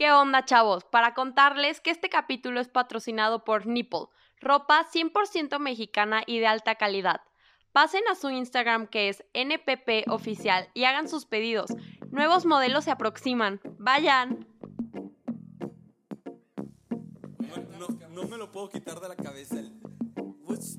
¿Qué onda, chavos? Para contarles que este capítulo es patrocinado por Nipple, ropa 100% mexicana y de alta calidad. Pasen a su Instagram que es NPP oficial y hagan sus pedidos. Nuevos modelos se aproximan. Vayan. No, no me lo puedo quitar de la cabeza. el- What's?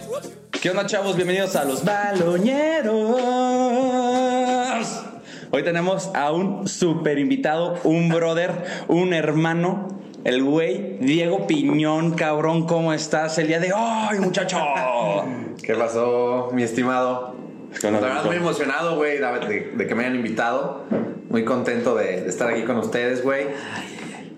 ¿Qué onda, chavos? Bienvenidos a los Baloñeros. Hoy tenemos a un super invitado, un brother, un hermano, el güey Diego Piñón, cabrón, ¿cómo estás el día de hoy, muchacho? ¿Qué pasó, mi estimado? ¿Qué onda, La verdad, muy emocionado, güey, de, de- de que me hayan invitado. Muy contento de, de estar aquí con ustedes, güey.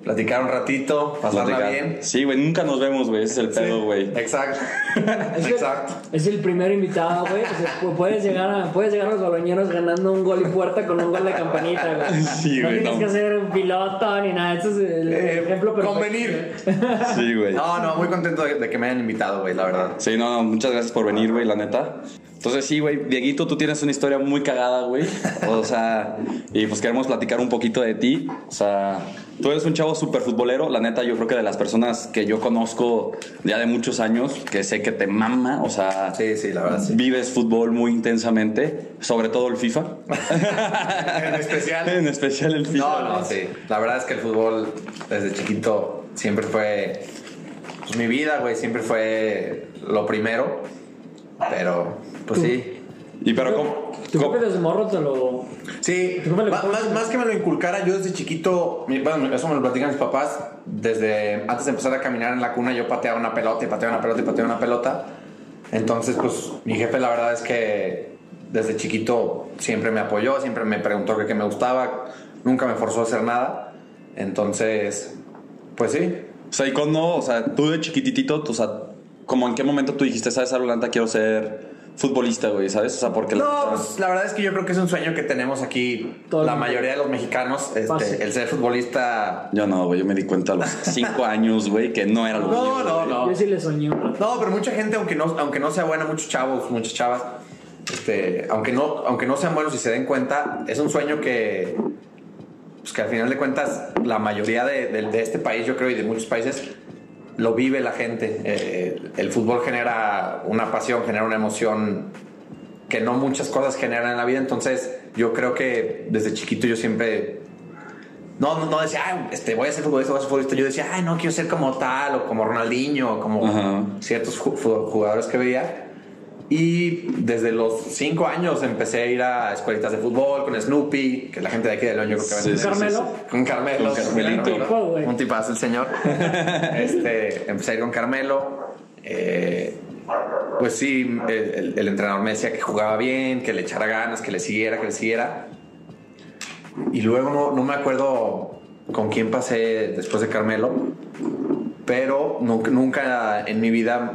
Platicar un ratito, pasarla Platicar. bien. Sí, güey, nunca nos vemos, güey, ese es el pedo, güey. Exacto. Es el- Exacto. Es el primer invitado, güey. O sea, pu- puedes, llegar a, puedes llegar a los baloñeros ganando un gol y puerta con un gol de campanita, güey. Sí, no güey, tienes no. que ser un piloto ni nada. Eso es el Eh, ejemplo perfecto. convenir. Sí, güey. No, no, muy contento de, de que me hayan invitado, güey, la verdad. Sí, no, no, muchas gracias por venir, güey, la neta. Entonces, sí, güey, Dieguito, tú tienes una historia muy cagada, güey. O sea, y pues queremos platicar un poquito de ti. O sea, tú eres un chavo súper futbolero. La neta, yo creo que de las personas que yo conozco ya de muchos años, que sé que te mama, o sea, Sí, sí, la verdad, sí. vives fútbol muy intensamente, sobre todo el FIFA. En especial. en especial el FIFA. No, no, sí. La verdad es que el fútbol desde chiquito siempre fue pues, mi vida, güey. Siempre fue lo primero. Pero, pues sí. Y pero, ¿cómo? Tu cómo- jefe desde morro te lo. Sí, más, más que me lo inculcara, yo desde chiquito, mi- bueno, eso me lo platican mis papás, desde antes de empezar a caminar en la cuna yo pateaba una pelota y pateaba una pelota y pateaba una pelota. Entonces, pues mi jefe la verdad es que desde chiquito siempre me apoyó, siempre me preguntó que qué me gustaba, nunca me forzó a hacer nada. Entonces, pues sí. O sea, y cuando, o sea, tú de chiquititito, o sea, como en qué momento tú dijiste, sabes, Arulanta, quiero ser futbolista, güey, ¿sabes? O sea, porque la No, neta- pues la verdad es que yo creo que es un sueño que tenemos aquí Todo la mayoría de los mexicanos, este, el ser futbolista Yo no, güey, yo me di cuenta a los cinco años, güey, que no era lo No, mío, no, güey. no. Yo sí le soñé. No, pero mucha gente, aunque no, aunque no sea buena, muchos chavos, muchas chavas, este, aunque no, aunque no sean buenos y se den cuenta, es un sueño que, pues que al final de cuentas, la mayoría de, de- de este país, yo creo, y de muchos países, lo vive la gente. Eh, el fútbol genera una pasión, genera una emoción que no muchas cosas generan en la vida. Entonces, yo creo que desde chiquito yo siempre no, no, no decía, "Ay, este, voy a ser futbolista, voy a ser futbolista. Yo decía, ay, no, quiero ser como tal, o como Ronaldinho, o como Ajá. ciertos jugadores que veía. Y desde los cinco años empecé a ir a escuelitas de fútbol con Snoopy, que la gente de aquí de León yo creo que Sí, Carmelo. Con Carmelo. Con Carmelito. Un Tipo, güey. Un tipazo el señor. este, empecé a ir con Carmelo. Eh, pues sí, el, el- el entrenador me decía que jugaba bien, que le echara ganas, que le siguiera, que le siguiera. Y luego no, no me acuerdo con quién pasé después de Carmelo, pero nunca, nunca en mi vida,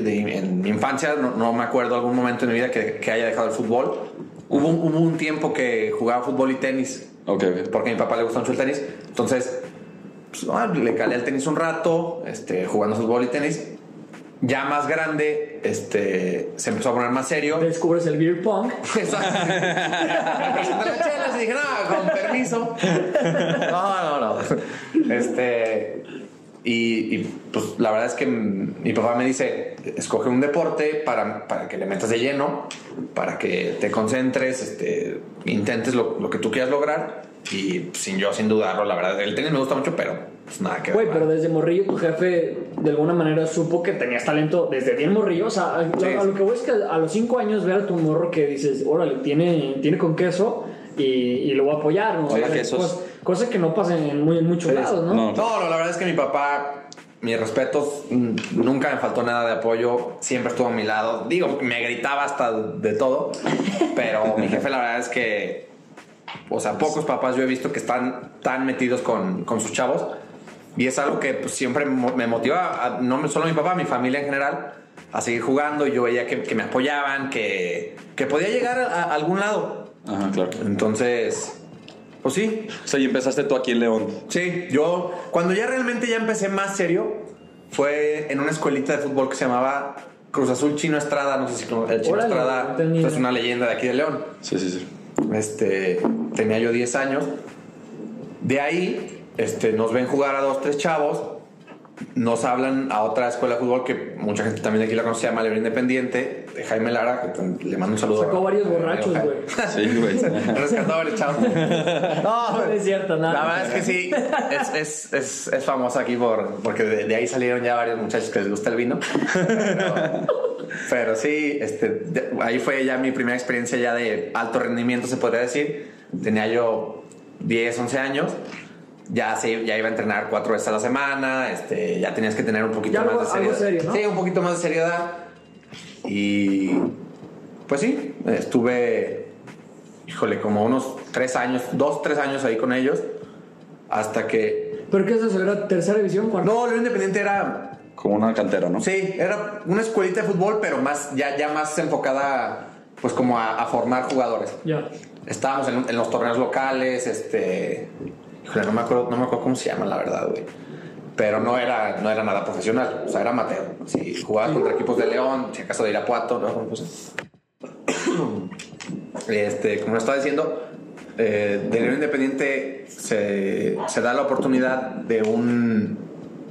de- en mi infancia, no, no me acuerdo algún momento en mi vida que, que haya dejado el fútbol. Hubo, un- hubo un tiempo que jugaba fútbol y tenis, Ok, ok. porque a mi papá le gusta mucho el tenis. Entonces, pues, ah, le calé al tenis un rato, este, jugando fútbol y tenis. Ya más grande, este, se empezó a poner más serio. Descubres el beer pong. Exacto. Y dije, no, con permiso. No, no, no. Este. Y, y, pues la verdad es que mi papá me dice: escoge un deporte para, para que le metas de lleno, para que te concentres, este, intentes lo, lo que tú quieras lograr. Y pues, sin yo, sin dudarlo, la verdad, el tenis me gusta mucho, pero pues nada que ver. Güey, pero desde morrillo tu jefe de alguna manera supo que tenías talento desde bien morrillo. O sea, a, a- Sí, a lo que voy es que a los cinco años ver a tu morro que dices, órale, tiene, tiene con queso y, y lo voy a apoyar. ¿no? Hola, O sea, quesos. cos- cosa que no pasa en, muy, en muchos Sí. lados, ¿no? No. No, no, la verdad es que mi papá, mis respetos, mm, nunca me faltó nada de apoyo, siempre estuvo a mi lado. Digo, me gritaba hasta de todo, pero mi jefe la verdad es que o sea, pocos papás yo he visto que están tan metidos con, con sus chavos. Y es algo que pues, siempre me motiva, a- no solo a mi papá, a mi familia en general, a seguir jugando. Y yo veía que, que me apoyaban, que, que podía llegar a, a algún lado. Ajá, claro. Entonces, pues sí, O sea, y empezaste tú aquí en León. Sí, yo cuando ya realmente ya empecé más serio fue en una escuelita de fútbol que se llamaba Cruz Azul Chino Estrada, no sé si el Chino Órale, Estrada no tenía es una leyenda de aquí de León. Sí, sí, sí. Este, tenía yo 10 años. De ahí este, nos ven jugar a dos, tres chavos. Nos hablan a otra escuela de fútbol que mucha gente también aquí la conoce, se llama León Independiente, de Jaime Lara, que le mando un saludo. Sacó varios borrachos, güey. Sí, güey. Rescató a varios chavos. No, No es cierto, nada. la verdad es que sí, es, es, es, es famosa aquí por, porque de, de ahí salieron ya varios muchachos que les gusta el vino. Pero, pero sí, este, de- ahí fue ya mi primera experiencia ya de alto rendimiento, se podría decir. Tenía yo 10, 11 años. Ya, sí, ya iba a entrenar cuatro veces a la semana. Este, ya tenías que tener un poquito Ya algo- más de algo seriedad. serio, ¿no? Sí, un poquito más de seriedad. Y pues sí, estuve híjole, como unos tres años, dos, tres años ahí con ellos, hasta que... ¿Pero qué es eso? ¿Era tercera división? ¿Cuánto? No, León Independiente era, Como una cantera, ¿no? sí, era una escuelita de fútbol, pero más, ya, ya más enfocada, pues como a, a formar jugadores. Ya. Estábamos en, en los torneos locales, este... Híjole, no me acuerdo, no me acuerdo cómo se llama, la verdad, güey. Pero no era, no era nada profesional, o sea, era amateur. Si jugabas contra equipos de León, si acaso de Irapuato, ¿no? Pues, este, como estaba diciendo, eh, de León Independiente se, se da la oportunidad de un,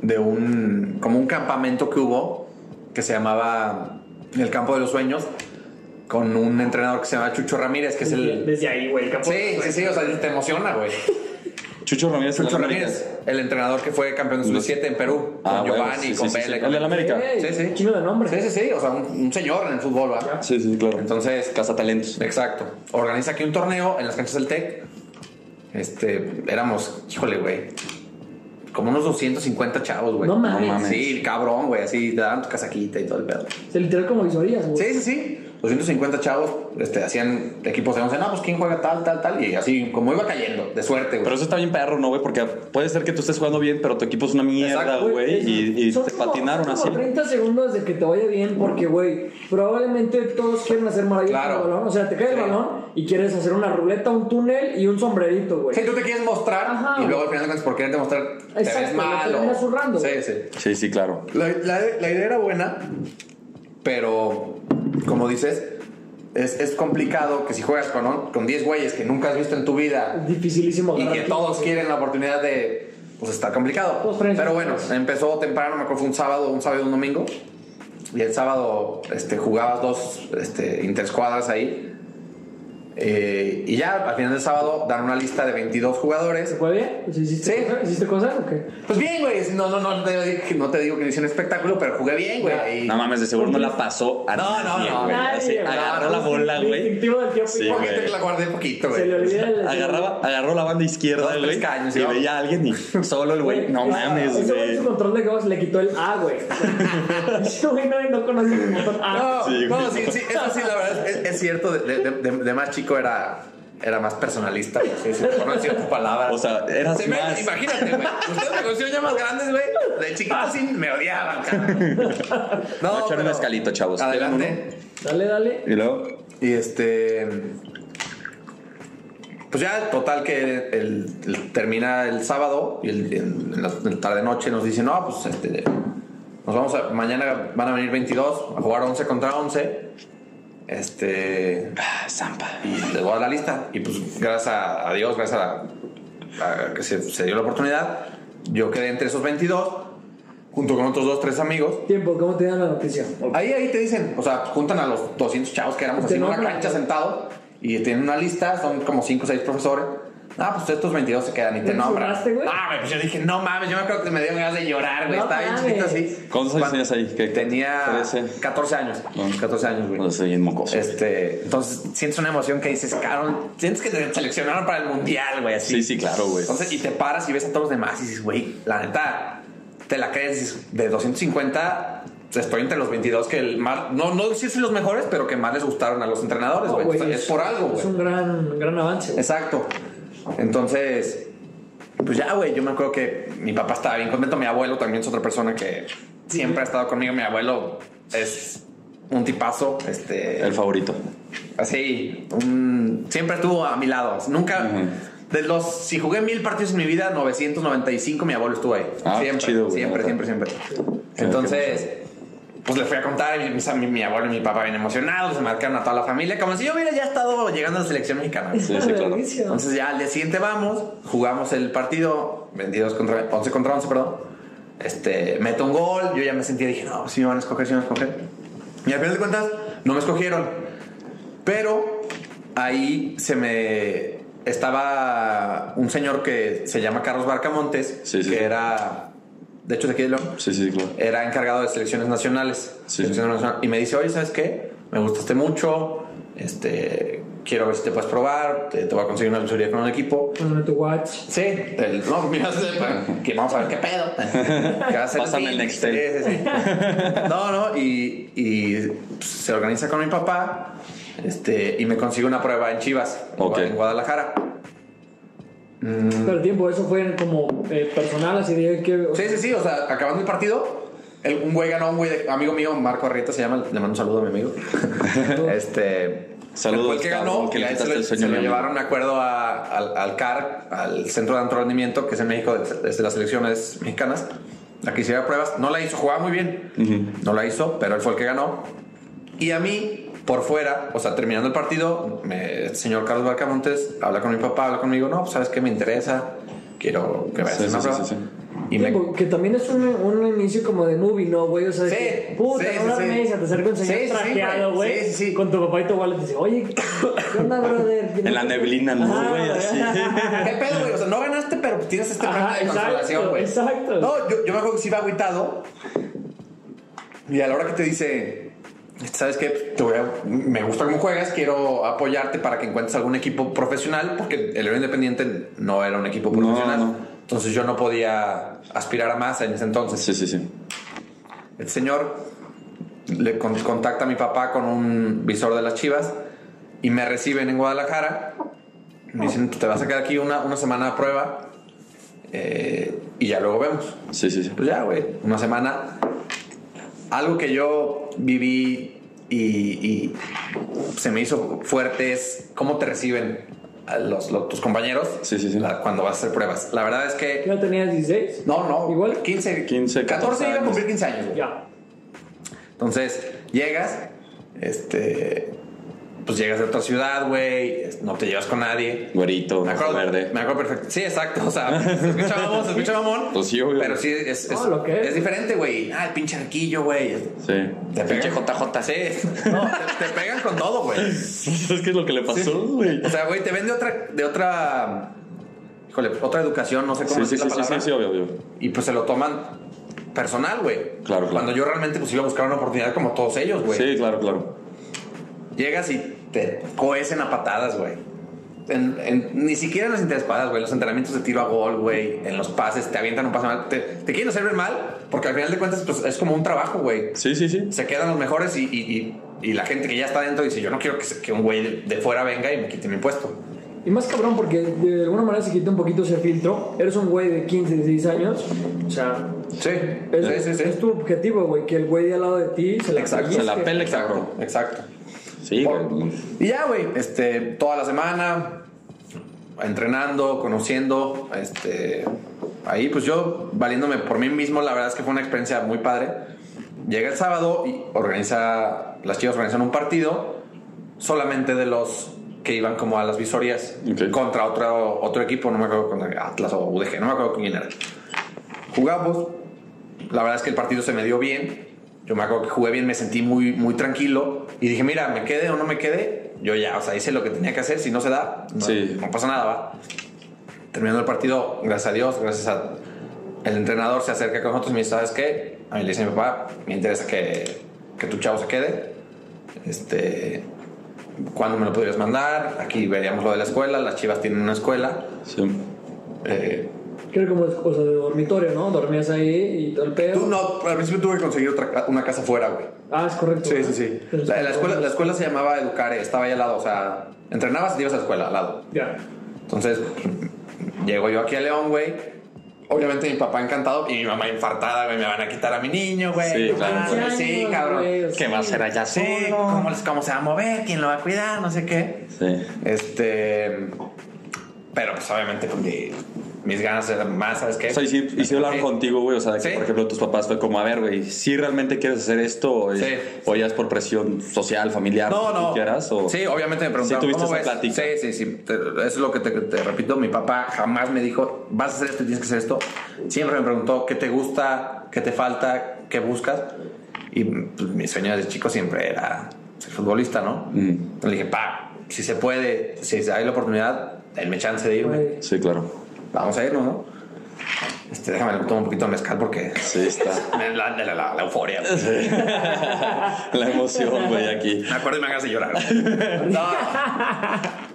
de un, como un campamento que hubo, que se llamaba El Campo de los Sueños, con un entrenador que se llama Chucho Ramírez, que es el... Desde ahí, güey. el campo- Sí, sí, sí, o sea, te emociona, güey. Chucho Ramírez. Chucho. Ramírez, el entrenador que fue campeón de sub-17 en Perú, Ah, con Giovanni, sí, con sí, sí, Vela. sí. con- El del América. Sí, sí. Chino de nombre. Sí, sí, sí, o sea, un, un señor en el fútbol, ¿verdad? Sí, sí, claro. Entonces, Cazatalentos. Exacto. Organiza aquí un torneo en las canchas del TEC. Este, éramos, híjole, güey. Como unos 250 chavos, güey. No mames. No mames. Sí, cabrón, güey. Así te daban tu casaquita y todo el pedo. Se literal como visorías, güey. Sí, sí, sí. 250 chavos este, hacían equipos de 11. No, pues quién juega tal, tal, tal. Y así, como iba cayendo, de suerte, güey. Pero eso está bien perro, ¿no, güey? Porque puede ser que tú estés jugando bien, pero tu equipo es una mierda, güey. Y, y Son te como- patinaron son así. como 30 segundos de que te vaya bien porque, güey, probablemente todos quieren hacer maravillas Claro. con el balón. O sea, te cae el balón y quieres hacer una ruleta, un túnel y un sombrerito, güey. Sí, tú te quieres mostrar Ajá, y luego al final de cuentas por querer demostrar te Exacto, ves mal terminas o... zurrando, Sí, sí. Sí, sí, claro. La, la- la idea era buena, pero como dices, es, es complicado que si juegas con, con 10 güeyes que nunca has visto en tu vida dificilísimo y que todos quieren la oportunidad de... Pues está complicado. Pero bueno, empezó temprano, me acuerdo fue un sábado, un sábado y un domingo. Y el sábado este, jugabas dos este, interescuadras ahí. Eh, y ya al final del sábado dan una lista de 22 jugadores. ¿Se fue bien? Pues, ¿Hiciste, Sí. cosas? ¿Hiciste cosas o qué? Pues bien, güey. No, no, no, te digo que- no te digo que hice un espectáculo, pero jugué bien, güey. No mames, de seguro no la pasó a No, no, nadie, no. güey. Así, agarró la bola, güey. instintivo del tío Sí, güey. que la guardé poquito, güey. Se le olvida. Agarraba, agarró la banda izquierda, güey. caños, y veía a alguien y solo el güey. No mames, güey su control de juegos le quitó el A, güey. No, no conoce el botón A. No, Sí, sí, sí, eso sí, la verdad es, es cierto. De, de- de- de más chico era, era más personalista, por así decirlo, por no decir tu palabra. O sea, eras Se me- más. imagínate, güey. Ustedes me conocieron ya más grandes, güey. De chiquito sí me odiaban, cabrón. Voy a echar pero- un escalito, chavos. Adelante. Dale, dale. Y luego. Y este. Pues ya, total que el, el- termina el sábado y el, en, en la, en la tarde-noche nos dicen: No, pues este. Nos vamos a. Mañana van a venir 22 a jugar 11 contra 11. Este. Ah, Zampa. Y les voy a dar la lista. Y pues, gracias a, a Dios, gracias a, a que se, se dio la oportunidad, yo quedé entre esos 22, junto con otros dos, tres amigos. Tiempo, ¿cómo te dan la noticia? Ahí, ahí te dicen, o sea, juntan a los 200 chavos que éramos así en una cancha sentados y tienen una lista, son como 5 o 6 profesores. Ah, pues estos 22 se quedan y te ¿No nombran. Ah, güey, pues yo dije, no mames, yo me acuerdo que me dio ganas de llorar, güey. No Estaba bien chiquito así. ¿Cuántos años tenías ahí? ¿Qué? Tenía 13. 14 años. Ah. 14 años, güey. No sé, bien mocoso. Este, entonces sientes una emoción que dices, cabrón, sientes que te seleccionaron para el mundial, güey, así. Sí, sí, claro, güey. Entonces, y te paras y ves a todos los demás y dices, güey, la neta, te la crees, dices, de 250, estoy entre los 22 que el más, no, no decir si los mejores, pero que más les gustaron a los entrenadores, No, güey. es por algo, Es güey. un gran, gran avance. Exacto. Entonces, pues ya, güey, yo me acuerdo que mi papá estaba bien contento, mi abuelo también es otra persona que siempre ha estado conmigo, mi abuelo es un tipazo, este, El favorito. así, un- siempre estuvo a mi lado, nunca, de los, si jugué mil partidos en mi vida, 995, mi abuelo estuvo ahí, Ah, siempre, chido, siempre, neta. siempre, siempre. Entonces, pues les fui a contar, y mi, mi, mi abuelo y mi papá bien emocionados, se marcaron a toda la familia, como si yo hubiera ya estado llegando a la selección mexicana. Sí, sí, claro. Entonces ya al día siguiente vamos, jugamos el partido, 22 contra 11 contra 11, perdón. Este, meto un gol, yo ya me sentía, dije, no, si me van a escoger, si me van a escoger. Y al final de cuentas, no me escogieron. Pero ahí se me estaba un señor que se llama Carlos Barcamontes, Sí, sí. que era, de hecho, de aquí de León, Sí, sí, claro. era encargado de selecciones nacionales. Sí. Selecciones nacionales. Y me dice, oye, ¿sabes qué? Me gustaste mucho. Este, quiero ver si te puedes probar. Te, te voy a conseguir una visoría con un equipo. Ponme tu watch. Sí, el- no, mira, que vamos a ver qué pedo. Que va a ser Pásame así. el Nextel. Sí, sí, sí. No, no, y, y pues, se organiza con mi papá este, y me consigue una prueba en Chivas, en Ok. Gua- en Guadalajara. Pero el tiempo, eso fue como eh, personal, así de que. Sí, sí, sí, o sea, acabando el partido, el- un güey ganó, un güey, de- amigo mío, Marco Arrieta se llama, le mando un saludo a mi amigo. este. Saludos, el que ganó, que le se, lo, el sueño se a lo llevaron, me acuerdo, a- al, al CAR, al Centro de Alto Rendimiento, que es en México, desde, las selecciones mexicanas. La que hiciera pruebas, no la hizo, jugaba muy bien, no la hizo, pero él fue el que ganó. Y a mí, por fuera, o sea, terminando el partido, me- el señor Carlos Barcamontes habla con mi papá, habla conmigo, no, pues sabes qué me interesa, quiero que vayas Sí, a sí, sí, prueba. sí, sí. Y me, que también es un, un inicio como de movie, ¿no, güey? O sea, Sí, que, puta, sí, no sí, se te acerca un señor Sí, sí, sí, trajeado, güey. Sí, sí. Con tu papá y tu abuelo te dice, oye, ¿qué onda, brother? En la neblina, ¿no, güey? Así. ¿Qué pedo, güey? O sea, no ganaste, pero tienes este premio de consolación, güey. exacto. No, yo, yo me acuerdo que sí iba agüitado. Y a la hora que te dice, ¿sabes qué? Te voy a- me gusta cómo juegas, quiero apoyarte para que encuentres algún equipo profesional, porque el León Independiente no era un equipo profesional. no. Entonces yo no podía aspirar a más en ese entonces. Sí, sí, sí. El señor le con- contacta a mi papá con un visor de las chivas y me reciben en Guadalajara. Me dicen, te vas a quedar aquí una, una semana a prueba eh, y ya luego vemos. Sí, sí, sí. Pues ya, güey, una semana. Algo que yo viví y, y se me hizo fuerte es cómo te reciben a los, los- tus compañeros Sí, sí, sí. la- cuando vas a hacer pruebas. La verdad es que... ¿Qué edad tenías? ¿16? No, no. Igual. 15, 15, 14 iba a cumplir 15 años. Ya. Entonces, llegas, este, pues llegas de otra ciudad, güey, no te llevas con nadie. Güerito, Me acuerdo, verde. me acuerdo perfecto. Sí, exacto. O sea, se escucha mamón, se escucha mamón. Pues sí, obvio. Pero sí, es, es, No, lo que es. es diferente, güey. Ah, el pinche arquillo, güey. Sí. Te Pinche pegan- JJ. Sí. No, te, te pegan con todo, güey. ¿Sabes qué es lo que le pasó, güey? O sea, güey, te ven de otra, de otra, híjole, otra educación, no sé cómo Sí, sí, sí, la sí, palabra. sí, sí, obvio, obvio. Y pues se lo toman personal, güey. Claro, claro. Cuando yo realmente pues iba a buscar una oportunidad como todos ellos, güey. Sí, claro, claro. Llegas y te cohecen a patadas, güey. En- en- ni siquiera en las interescuadras, güey. Los entrenamientos de tiro a gol, güey. En los pases, te avientan un pase mal. Te, te quieren hacer ver mal, porque al final de cuentas, pues es como un trabajo, güey. Sí, sí, sí. Se quedan los mejores y, y- y- y la gente que ya está dentro dice: Yo no quiero que, se- que un güey de, de fuera venga y me quite mi puesto. Y más cabrón porque de alguna manera se quita un poquito ese filtro. Eres un güey de 15, 16 años. O sea, Sí, es, sí, sí. sí. es tu objetivo, güey. Que el güey de al lado de ti se la Exacto, se la pele, Exacto, exacto. Sí, güey. Y ya, güey, este, toda la semana, entrenando, conociendo, este, ahí pues yo valiéndome por mí mismo, la verdad es que fue una experiencia muy padre. Llega el sábado y organiza, las chivas organizan un partido solamente de los que iban como a las visorías Ok. contra otro, otro equipo, no me acuerdo contra Atlas o UDG, no me acuerdo quién era. Jugamos, la verdad es que el partido se me dio bien. Yo me acuerdo que jugué bien, me sentí muy, muy tranquilo y dije, mira, me quede o no me quede, yo ya, o sea, hice lo que tenía que hacer, si no se da, no, Sí. no pasa nada, va. Terminando el partido, gracias a Dios, gracias a el entrenador se acerca con nosotros y me dice, ¿sabes qué? A mí le dice mi papá, me interesa que, que tu chavo se quede. Este, ¿cuándo me lo podrías mandar? Aquí veríamos lo de la escuela, las chivas tienen una escuela. Sí. Eh, Que era como, de dormitorio, ¿no? Dormías ahí y todo el pedo. Tú no, al principio tuve que conseguir otra, una casa fuera, güey. Ah, es correcto. Sí, sí, ¿verdad? sí. Pero La, escuela, la escuela se llamaba Educare, estaba ahí al lado, o sea, entrenabas y te ibas a la escuela al lado. Ya. Entonces, llego yo aquí a León, güey. Obviamente mi papá encantado y mi mamá infartada, güey, me van a quitar a mi niño, güey. Sí, claro. Güey, sí, 15 años, cabrón. güey, ¿Qué va a hacer allá Sí? ¿cómo, les- ¿cómo se va a mover? ¿Quién lo va a cuidar? No sé qué. Sí. Este. Pero pues obviamente con mi- mis ganas eran más, ¿sabes qué? O sea, y sí, y sí hablaron Sí. contigo, güey. O sea, de que, Sí. por ejemplo, tus papás fue como, a ver, güey, si realmente quieres hacer esto o, es- Sí. o ya es por presión social, familiar, No, que no. quieras. O... Sí, obviamente me preguntaron. Sí tuviste ¿cómo esa ves? plática. Sí, sí, sí. Te- Eso es lo que te, te repito. Mi papá jamás me dijo, vas a hacer esto tienes que hacer esto. Siempre me preguntó qué te gusta, qué te falta, qué buscas. Y pues, mi sueño desde chico siempre era ser futbolista, ¿no? Mm. Le dije, pa, si se puede, si hay la oportunidad, denme chance de irme. Sí, claro. Vamos a irnos, ¿no? Este, déjame tomar un poquito de mezcal porque Sí, está. la, la, la- la euforia. güey. La emoción, güey, aquí. Me acuerdo y me hagas de llorar. No.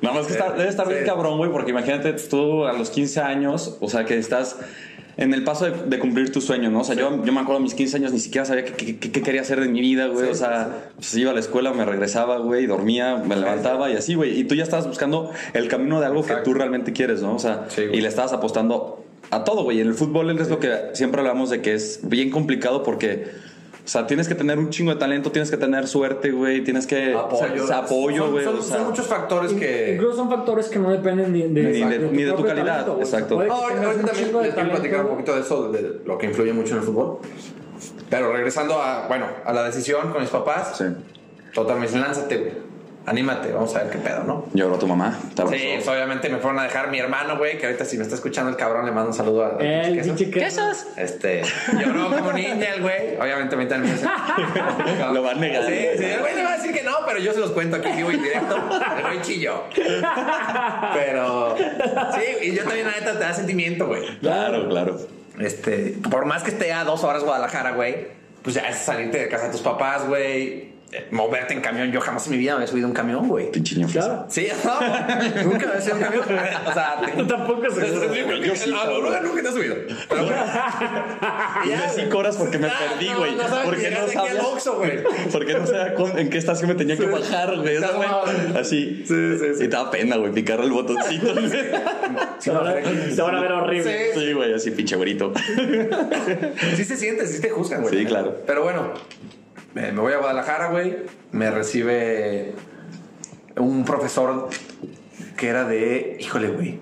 Nada más que está- debe estar bien Sí. cabrón, güey, porque imagínate tú a los 15 años, o sea, que estás en el paso de, de cumplir tu sueño, ¿no? O sea, yo, yo me acuerdo a mis 15 años ni siquiera sabía qué, qué- qué- qué quería hacer de mi vida, güey. o sea, pues iba a la escuela, me regresaba, güey, dormía, me levantaba y así, güey. Y tú ya estabas buscando el camino de algo que tú realmente quieres, ¿no? O sea, Sí, y le estabas apostando a todo, güey. En el fútbol es lo que siempre hablamos de que es bien complicado porque... O sea, tienes que tener un chingo de talento, tienes que tener suerte, güey, tienes que... Apoyo. o sea, apoyo, Son- güey. Son, o sea, son muchos factores que. Incluso son factores que no dependen ni de, Ni de- ni de tu calidad, talento, exacto. Ahorita un también les quiero platicar un poquito de eso, de lo que influye mucho en el fútbol. Pero regresando a, bueno, a la decisión con mis papás, Sí. total me dicen, lánzate, güey. Anímate, vamos a ver qué pedo, ¿no? Lloró tu mamá. te abrazó. Sí, pues obviamente me fueron a dejar mi hermano, güey, que ahorita si me está escuchando el cabrón le mando un saludo a, a El Quesos. quesos. Este, lloró como niña el güey. Obviamente también me dice- Lo va a negar. Sí, sí, el güey le va a decir que no, pero yo se los cuento aquí vivo y directo. El güey chilló. Pero sí, y yo también, la neta, te da sentimiento, güey. Claro, claro. Este, por más que esté a dos horas Guadalajara, güey, pues ya es salirte de casa de tus papás, güey. Eh, Moverte en camión. Yo jamás en mi vida me había subido un camión, güey. Pinche Claro. Sí, no, nunca me había subido un camión. O sea, te- Tampoco se yo sí, nunca, nunca te has subido. Pero bueno. Güey. cinco horas porque me perdí, güey. no porque no sabía. Güey. Porque no sabía en qué estación me tenía que bajar, güey. Así. Sí, sí, sí. Y te da pena, güey, picar el botoncito. Se van a ver, se van a ver horrible. Sí. sí, güey, así pinche güerito. Sí se siente, sí te juzgan, güey. Sí, claro. Pero bueno, me me voy a Guadalajara, güey. Me recibe un profesor que era de, híjole, güey.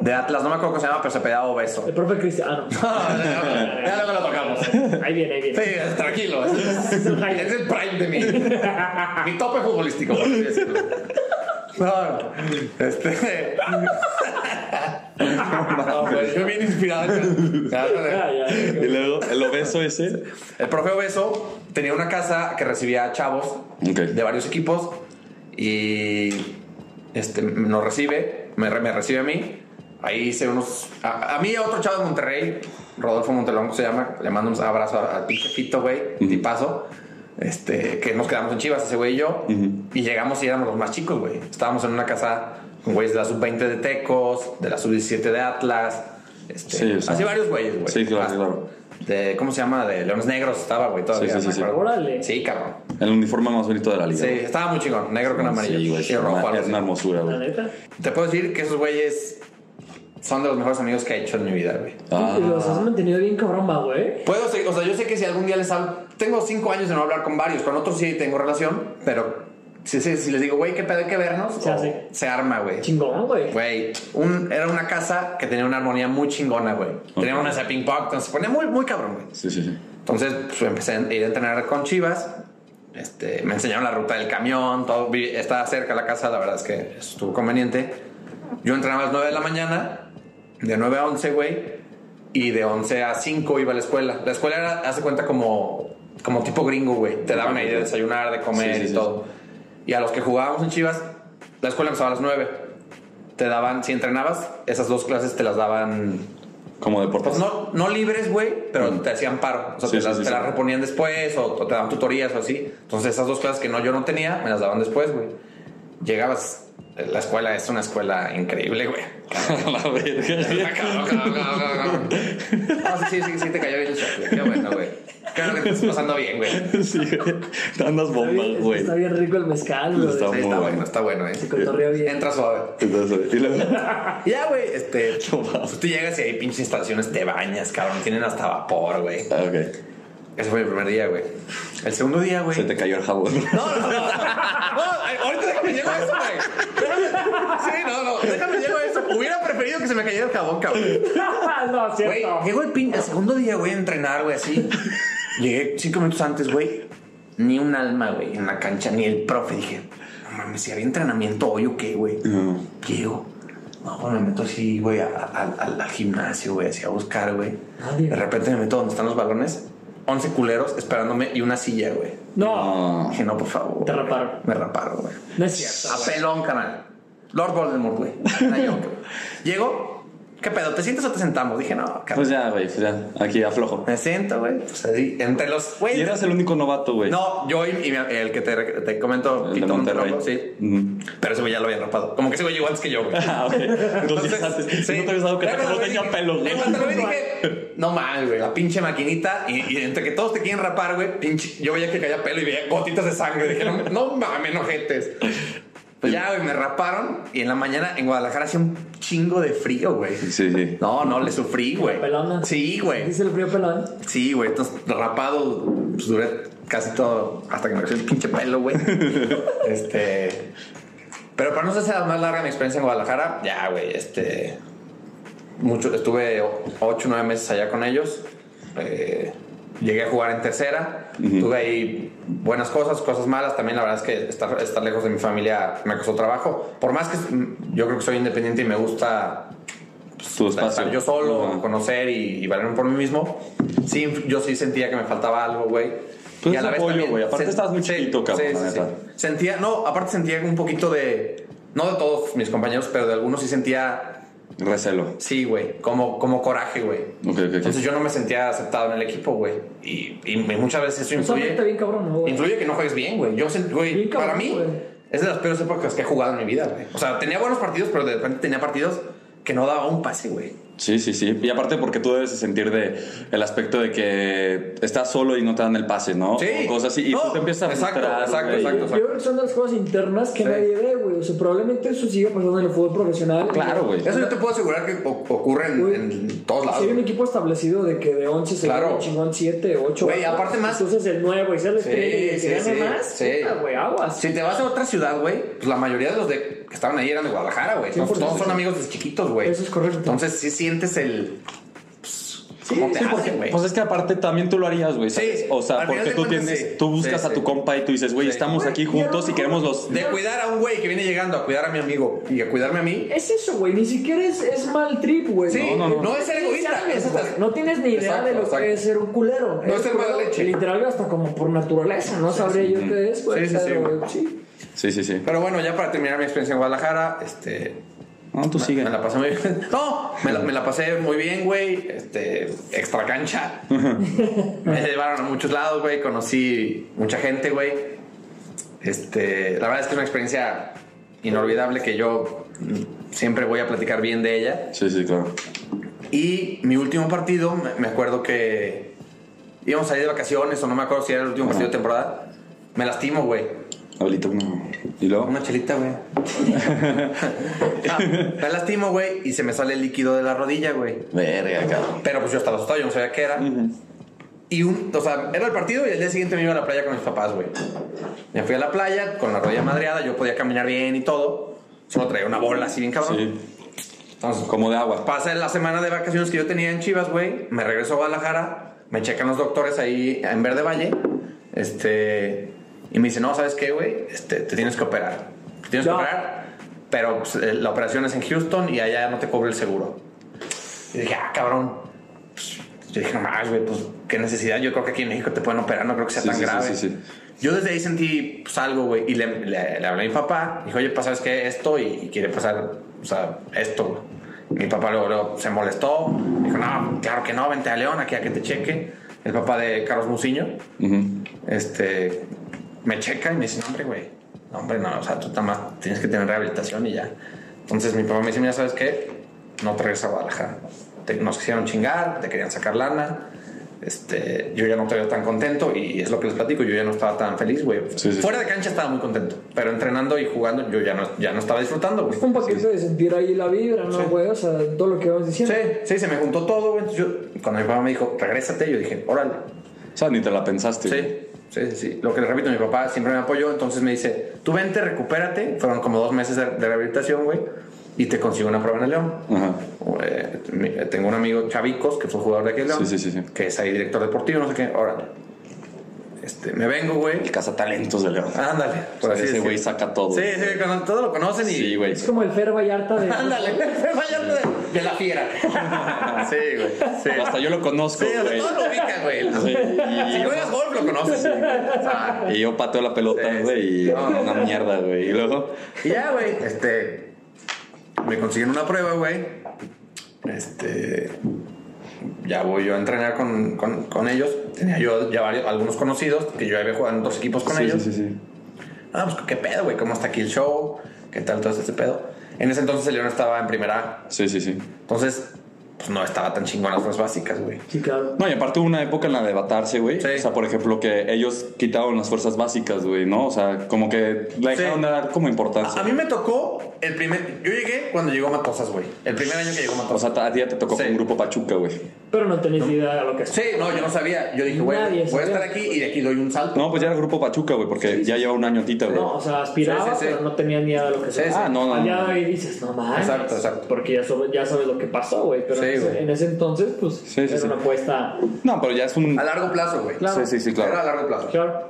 De Atlas, no me acuerdo cómo se llama, pero se pedaba obeso. El profe Cristiano. ya luego lo tocamos. Ahí viene, ahí viene. Sí, tranquilo. Es, Es el prime de mi, mi tope futbolístico, por así decirlo. No, este. No, yo bien inspirado. Ya, Ya, ya. Y luego el obeso ese. El profe Obeso tenía una casa que recibía chavos de varios equipos y este, nos recibe, me, re- me recibe a mí. Ahí hice unos. A, a mí y a otro chavo de Monterrey, Rodolfo Montelongo se llama. Le mando un abrazo al pinche Fito, güey, tipazo. Este, que nos quedamos en Chivas, ese güey y yo. Y llegamos y éramos los más chicos, güey. Estábamos en una casa güeyes de la sub-20 de Tecos, de la sub-17 de Atlas. Este, Sí, o sea, así varios güeyes, güey. sí, claro, Más- claro. De, ¿Cómo se llama? De Leones Negros estaba, güey, todavía. Sí, sí, sí, me sí. Sí, cabrón. El uniforme más bonito de la liga. Sí, estaba muy chingón. Negro con amarillo. Sí, güey. y rojo. algo Es una hermosura, La güey. neta. Te puedo decir que esos güeyes son de los mejores amigos que he hecho en mi vida, güey. Ah. Los has mantenido bien cabrón, güey. Puedo o sea, yo sé que si algún día les hablo, tengo cinco años de no hablar con varios, con otros sí tengo relación, pero si, si, si les digo, güey, qué pedo, hay que vernos, Se hace. se arma, güey. Chingón, güey. Güey, un- era una casa que tenía una armonía muy chingona, güey. Tenía una de ping pong, entonces se ponía muy, muy cabrón, güey. Sí, sí, sí. Entonces, pues, empecé a ir a entrenar con Chivas. Este, me enseñaron la ruta del camión, todo estaba cerca la casa, la verdad es que estuvo conveniente. Yo entrenaba a las 9 de la mañana, de 9 a 11, güey, y de 11 a 5 iba a la escuela. La escuela era, hace cuenta, como, como tipo gringo, güey. Te daban ahí de desayunar, de comer Sí, sí, y sí. todo. Y a los que jugábamos en Chivas, la escuela empezaba a las 9. Te daban, si entrenabas, esas dos clases te las daban Como deportes. pues no, no libres, güey, pero te hacían paro. O sea, Sí, te, sí, las, sí, te sí. las reponían después o, o te daban tutorías o así. Entonces, esas dos clases que no yo no tenía, me las daban después, güey. Llegabas, la escuela es una escuela increíble, güey. la verga. Cabrón, cabrón, cabrón, cabrón. No, sí, sí, sí, te cayó bien el güey. Qué bueno, güey. Claro que te estás pasando bien, güey. Sí, güey. Te andas Está bombas, bien, güey. está bien rico el mezcal, güey. Está Sí, está bueno. bueno, está bueno, eh. Se cotorrea bien. Entra suave. Entonces, y luego- ya, güey, este. No. Pues tú llegas y hay pinches instalaciones, te bañas, cabrón. Tienen hasta vapor, güey. Ah, ok. Ese fue el primer día, güey. El segundo día, güey. Se te cayó el jabón. No, no, no. No, ahorita déjame llego a eso, güey. Sí, no, no. Déjame llego a eso. Hubiera preferido que se me cayera el jabón, cabrón. no, Güey, cierto. llegó el, pin, el segundo día, güey, a entrenar, güey, así. Llegué cinco minutos antes, güey. Ni un alma, güey, en la cancha, ni el profe. Dije, no mames, si había entrenamiento hoy o qué, güey. No. Llego. No, güey, me meto así, güey, al, gimnasio, güey, así a buscar, güey. Nadie. De repente me meto donde están los balones. 11 culeros esperándome y una silla, güey. No. Dije, no, por favor. Te raparon. Me raparon, güey. no es cierto. A güey. pelón, canal. Lord Voldemort, güey. Llego. ¿Qué pedo? ¿Te sientes o te sentamos? Dije, no, cabrón. Pues ya, güey, pues ya. Aquí aflojo. Me siento, güey. Pues ahí, entre los. Y eras el único novato, güey. No, yo y, el que te, te comento, El de Pitón Monterrey. Rojo, sí. Pero ese güey ya lo había rapado. Como que ese güey llegó antes que yo, güey. Ah, ok. Días antes. sí. No te habías dado cuenta que no tenía pelo, güey. En cuanto lo vi dije, no mames, güey, la pinche maquinita. Y, y entre que todos te quieren rapar, güey, pinche. Yo veía que caía pelo y veía gotitas de sangre. Dije, no, no mames, no jetes. Pues ya, güey, me raparon. Y en la mañana en Guadalajara hacía un chingo de frío, güey. Sí, sí. No, no, le sufrí, güey. Pelona. Sí, güey. Dice el frío pelón. Sí, güey. Entonces, rapado, pues duré casi todo hasta que me creció el pinche pelo, güey. este. Pero para no ser más larga mi experiencia en Guadalajara, ya, güey, este. Mucho, estuve 8 o 9 meses allá con ellos. Eh, llegué a jugar en tercera. Tuve ahí buenas cosas, cosas malas. También la verdad es que estar, estar lejos de mi familia me costó trabajo. Por más que mm, yo creo que soy independiente y me gusta Tu espacio. estar yo solo, conocer y, y valerme por mí mismo. Sí, yo sí sentía que me faltaba algo, güey. Pues Y es apoyo, también güey. Aparte estabas muy chiquito, cabrón, Sí, la sí, sí. Sentía, no, aparte sentía un poquito de, no de todos mis compañeros, pero de algunos sí sentía, Recelo. sí, güey, como, como coraje, güey. Entonces yo no me sentía aceptado en el equipo, güey. Y, y muchas veces eso Eso influye. está bien cabrón. Influye que no juegues bien, güey. Yo, sent- güey, para mí, güey. es de las peores épocas que he jugado en mi vida, güey. O sea, tenía buenos partidos, pero de repente tenía partidos que no daba un pase, güey. Sí, sí, sí. Y aparte porque tú debes de sentir de el aspecto de que estás solo y no te dan el pase, ¿no? Sí. O cosas así. Y No, tú te empiezas a exacto, frustrar, exacto, güey. exacto. Yo creo que son de las cosas internas que Sí. nadie ve, güey. O sea, probablemente eso sigue pasando en el fútbol profesional. Claro, güey. Eso yo te puedo asegurar que ocurre en, todos lados. Si hay un equipo establecido de que de 11 se Claro. gana chingón 7, 8. Güey, aparte más- Entonces el nuevo y ser la Sí, gane más. sí. güey, aguas. Si te vas a otra ciudad, güey, pues la mayoría de los de, que estaban ahí eran de Guadalajara, güey. Todos, 100%, todos son sí. amigos desde chiquitos, güey. Eso es correcto. Entonces sí sientes el... Pues, ¿Cómo te Sí, hace, porque, güey? pues es que aparte también tú lo harías, güey. Sí, o sea, porque tú tienes, sí. tú buscas Sí, a tu sí. compa y tú dices, güey, Sí. estamos aquí Güey, y a lo juntos y queremos los. De cuidar a un güey que viene llegando a cuidar a mi amigo y a cuidarme a mí. Es eso, güey. Ni siquiera es, es mal trip, güey. Sí, no, no. no es ser egoísta. es No tienes ni idea Exacto, de lo exacto. que es ser un culero. No es ser mala leche. Literal, hasta como por naturaleza. No sabría yo qué es, güey. Sí, sí, sí. Sí. Sí, sí. Pero bueno, ya para terminar mi experiencia en Guadalajara, este... No, tú sigue. Me la pasé muy bien. No, me la, me la pasé muy bien, güey. Este, extra cancha. me llevaron a muchos lados, güey. Conocí mucha gente, güey. Este, la verdad es que es una experiencia inolvidable que yo siempre voy a platicar bien de ella. Sí, sí, claro. Y mi último partido, me- me acuerdo que íbamos a salir de vacaciones o no me acuerdo si era el último partido de temporada. Me lastimo, güey. Ahorita no. ¿Y luego? Una chelita, güey. Ah, me lastimo, güey, y se me sale el líquido de la rodilla, güey. Verga, cabrón. Pero pues yo estaba asustado, yo no sabía qué era. Y un, o sea, era el partido y el día siguiente me iba a la playa con mis papás, güey. Me fui a la playa con la rodilla madreada, yo podía caminar bien y todo. Solo traía una bola así bien cabrón. Sí. Entonces, Como de agua. pasa la semana de vacaciones que yo tenía en Chivas, güey. Me regreso a Guadalajara, me checan los doctores ahí en Verde Valle. Este. Y me dicen, no, ¿sabes qué, güey? Este, te tienes que operar. Te tienes Ya. que operar. Pero pues, eh, la operación es en Houston y allá no te cubre el seguro. Y dije, ah, cabrón. Pues, yo dije, no más, güey, pues qué necesidad. Yo creo que aquí en México te pueden operar, no creo que sea Sí, tan sí, sí, grave. sí, sí. Yo desde ahí sentí pues, algo, güey. Y le, le- le hablé a mi papá. Dijo, oye, pues, ¿sabes qué? Esto y, y quiere pasar, o sea, esto, güey. Mi papá luego, luego se molestó. Dijo, no, claro que no, vente a León, aquí a que te cheque. El papá de Carlos Musiño, Ujú. este, me checa y me dice, no, hombre, güey. No, hombre, no, o sea, tú nada más tienes que tener rehabilitación y ya. Entonces mi papá me dice, mira, ¿sabes qué? No te regresas a Guadalajara. Te- nos quisieron chingar, te querían sacar lana. Este, yo ya no te veo tan contento y es lo que les platico, yo ya no estaba tan feliz, güey. Sí, sí, Fuera de cancha estaba muy contento, pero entrenando y jugando yo ya no, ya no estaba disfrutando, güey. Es un paquete de sentir ahí la vibra, ¿no, Sí. güey? O sea, todo lo que vamos diciendo. Sí, sí, se me juntó todo, güey. Yo, cuando mi papá me dijo, regrésate, yo dije, órale. O sea, ni te la pensaste. güey. Sí, sí, sí. Lo que les repito, mi papá siempre me apoyó, entonces me dice, tú vente, recupérate. Fueron como dos meses de, de rehabilitación, güey, y te consigo una prueba en el León. Ajá. Eh, tengo un amigo, Chavicos, que fue jugador de aquí en León, Sí, sí, sí, sí. que es ahí director deportivo, no sé qué, órale. Este, me vengo, güey. El cazatalentos de León. Ándale, O sea, ese güey saca todo. Sí, sí, cono- todos lo conocen y... Sí, güey. Es como el Fer Vallarta de. Ándale, vaya de, de la fiera. sí, güey. Sí. Hasta yo lo conozco, Sí, o sea, güey. todos lo ubican, güey. Sí, Si juegas golf, lo conoces. güey. O sea, Y yo pateo la pelota, Sí, güey, y. No. una mierda, güey. Y luego, Y ya, güey, este. Me consiguen una prueba, güey. Este. Ya voy yo a entrenar con, con, con ellos. Tenía yo ya varios, algunos conocidos que yo había jugado en dos equipos con ellos. sí, sí, sí. Ah, pues qué pedo, güey, cómo está aquí el show, qué tal todo ese pedo. En ese entonces el León estaba en primera A. Sí, sí, sí. Entonces, pues no estaba tan chingón las fuerzas básicas, güey. Sí, claro. No, y aparte hubo una época en la de batarse, güey. Sí. O sea, por ejemplo, que ellos quitaron las fuerzas básicas, güey, ¿no? O sea, como que le dejaron Sí. de dar como importancia. A mí me tocó el primer. Yo llegué cuando llegó Matosas, güey. El primer año que llegó O Matosas. sea, a ti ya te tocó Sí. con un grupo Pachuca, güey. Pero no tenés idea de lo que es. Sí, no, yo no sabía. Yo dije, güey, voy a estar aquí y de aquí doy un salto. No, pues ya era grupo Pachuca, güey, porque ya lleva un año Tita, güey. No, o sea, aspiraba, Sí, sí, sí. pero no tenía ni idea de lo que sí. Ah, no, no, no. hoy dices, no mames. Exacto, exacto. Porque ya, sabes- ya sabes lo que pasó, güey. Pero Sí, en, ese, güey. en ese entonces, pues, Sí, sí, era sí. una apuesta. No, pero ya es un. A largo plazo, güey. Claro. Sí, sí, sí, Era a claro. largo plazo. Claro.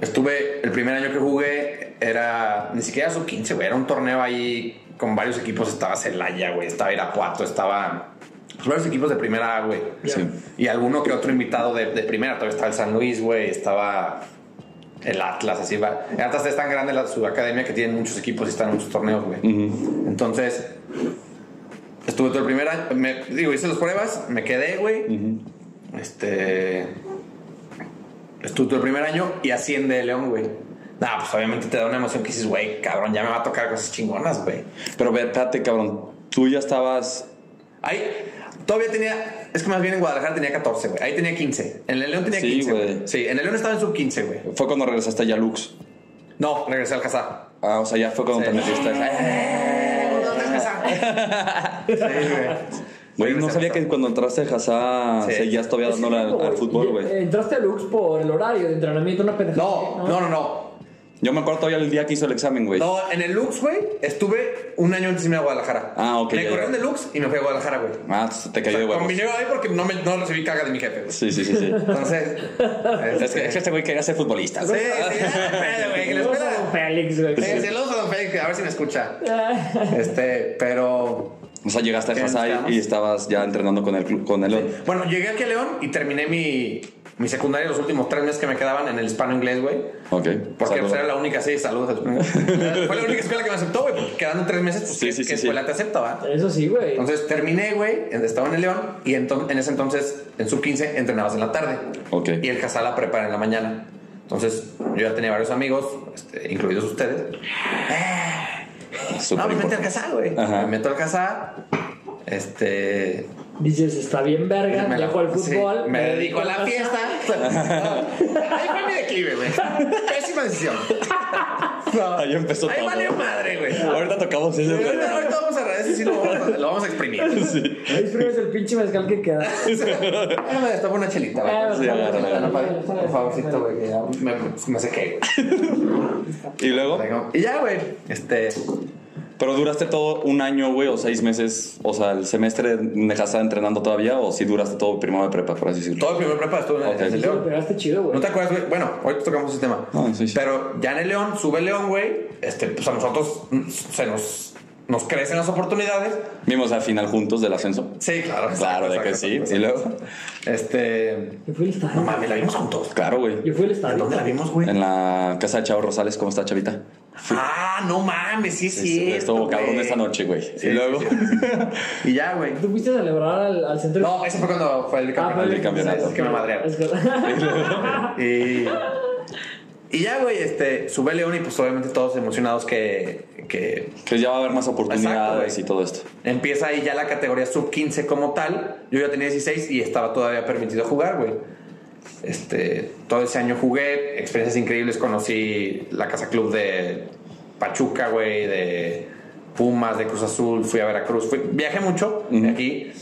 Estuve, el primer año que jugué era, ni siquiera sub 15, güey, era un torneo ahí con varios equipos, estaba Celaya, güey, estaba Irapuato, estaba pues, varios equipos de primera A, güey. Sí. Y alguno que otro invitado de, de primera, todavía estaba el San Luis, güey, estaba el Atlas, así va. El Atlas es tan grande la, su academia que tienen muchos equipos y están en muchos torneos, güey. Ujú. Entonces, estuve todo el primer año, me, digo, hice las pruebas, me quedé, güey. Este. Estuve todo el primer año y asciende León, güey. Nah, pues obviamente te da una emoción que dices, güey, cabrón, ya me va a tocar cosas chingonas, güey. Pero espérate, cabrón. Tú ya estabas. Ahí, todavía tenía, es que más bien en Guadalajara tenía 14, güey. Ahí tenía 15. En el León tenía Sí, 15, güey. güey. Sí, en el León estaba en sub 15, güey. Fue cuando regresaste a Lux. No, regresé al Casá. Ah, o sea, ya fue cuando Sí. te metiste. No sabía que cuando entraste a Hazá Sí. seguías todavía dándole al, al fútbol, güey. Entraste a Lux por el horario de entrenamiento, una pendejada. No, no, no, no. Yo me acuerdo todavía el día que hizo el examen, güey. No, en el Lux, güey, estuve un año antes de irme a Guadalajara. Ah, ok, Me corrieron de Lux y me fui a Guadalajara, güey. Ah, te cayó de huevos. Combiné ahí porque no, me, no recibí caga de mi jefe, güey. Sí, sí, sí, sí. Entonces. Es que, es que este güey quería ser futbolista. Sí, sí, güey. Que don Félix, güey. Sí, saludos a don Félix, a ver si me escucha. Este, pero. O sea, llegaste a ¿Qué Hazá necesitamos? y estabas ya entrenando con el club, con el Bueno, llegué aquí a León y terminé mi, mi secundaria los últimos tres meses que me quedaban en el hispano inglés, güey. Ok. Porque pues, era la única, sí, saludos. Fue la única escuela que me aceptó, güey, porque quedando tres meses, pues, Sí, ¿qué, sí, qué sí, sí. escuela te acepta, va? Eso sí, güey. Entonces terminé, güey, estaba en el León y enton- en ese entonces, en sub 15, entrenabas en la tarde. Ok. Y el casal la prepara en la mañana. Entonces, yo ya tenía varios amigos, este, incluidos ustedes. Súper no, me metí al casal, güey. Ajá. Me meto al casal. Este. Dices, está bien verga, me dejo el sí, fútbol. me dedico a la fiesta. Ahí fue mi declive, güey. Pésima decisión. Ahí empezó Ahí todo. valió madre, güey. Ahorita tocamos ese. güey. Ahorita, ahorita vamos a ese sí lo vamos a, lo vamos a exprimir. Ahí exprimes el pinche mezcal que queda. Ah, me destapa una chelita, güey. Por favorcito, güey, que ya me, me sequé, Y luego, güey. Y ya, güey. Este. Pero duraste todo un año, güey, o seis meses, o sea, el semestre de Hazá entrenando todavía, o si duraste todo primero de prepa, por así decirlo. Todo el primer prepa estuve en, Ok. en el Sí, León. pegaste chido, güey. ¿No te acuerdas, güey? Bueno, hoy tocamos ese tema. Ah, sí, sí. Pero ya en el León, sube el León, güey. Este, pues a nosotros se nos, nos crecen las oportunidades. Vimos al final juntos del ascenso. Sí, claro. Claro, de que sí. Y luego, Este. Yo fui al estadio. No mames, la vimos juntos. claro, güey. Yo fui al ¿En estadio. dónde la vimos, güey? En la casa de Chavo Rosales, ¿cómo está, Chavita? Ah, no mames, sí, sí. Estuvo cabrón esta noche, güey. Sí, y luego, sí, sí, sí. Y ya, güey. ¿Tú fuiste a celebrar al, al centro? No, ese fue cuando fue el Ah, fue campeonato. el campeonato. Es que me madrearon. Y, Y ya, güey, este, sube León y pues obviamente todos emocionados que, que Que ya va a haber más oportunidades Exacto, y todo esto. empieza ahí ya la categoría sub 15 como tal. Yo ya tenía 16 y estaba todavía permitido jugar, güey. Este, todo ese año jugué, experiencias increíbles, conocí la Casa Club de Pachuca, güey, de Pumas, de Cruz Azul, fui a Veracruz, fui- viajé mucho de aquí.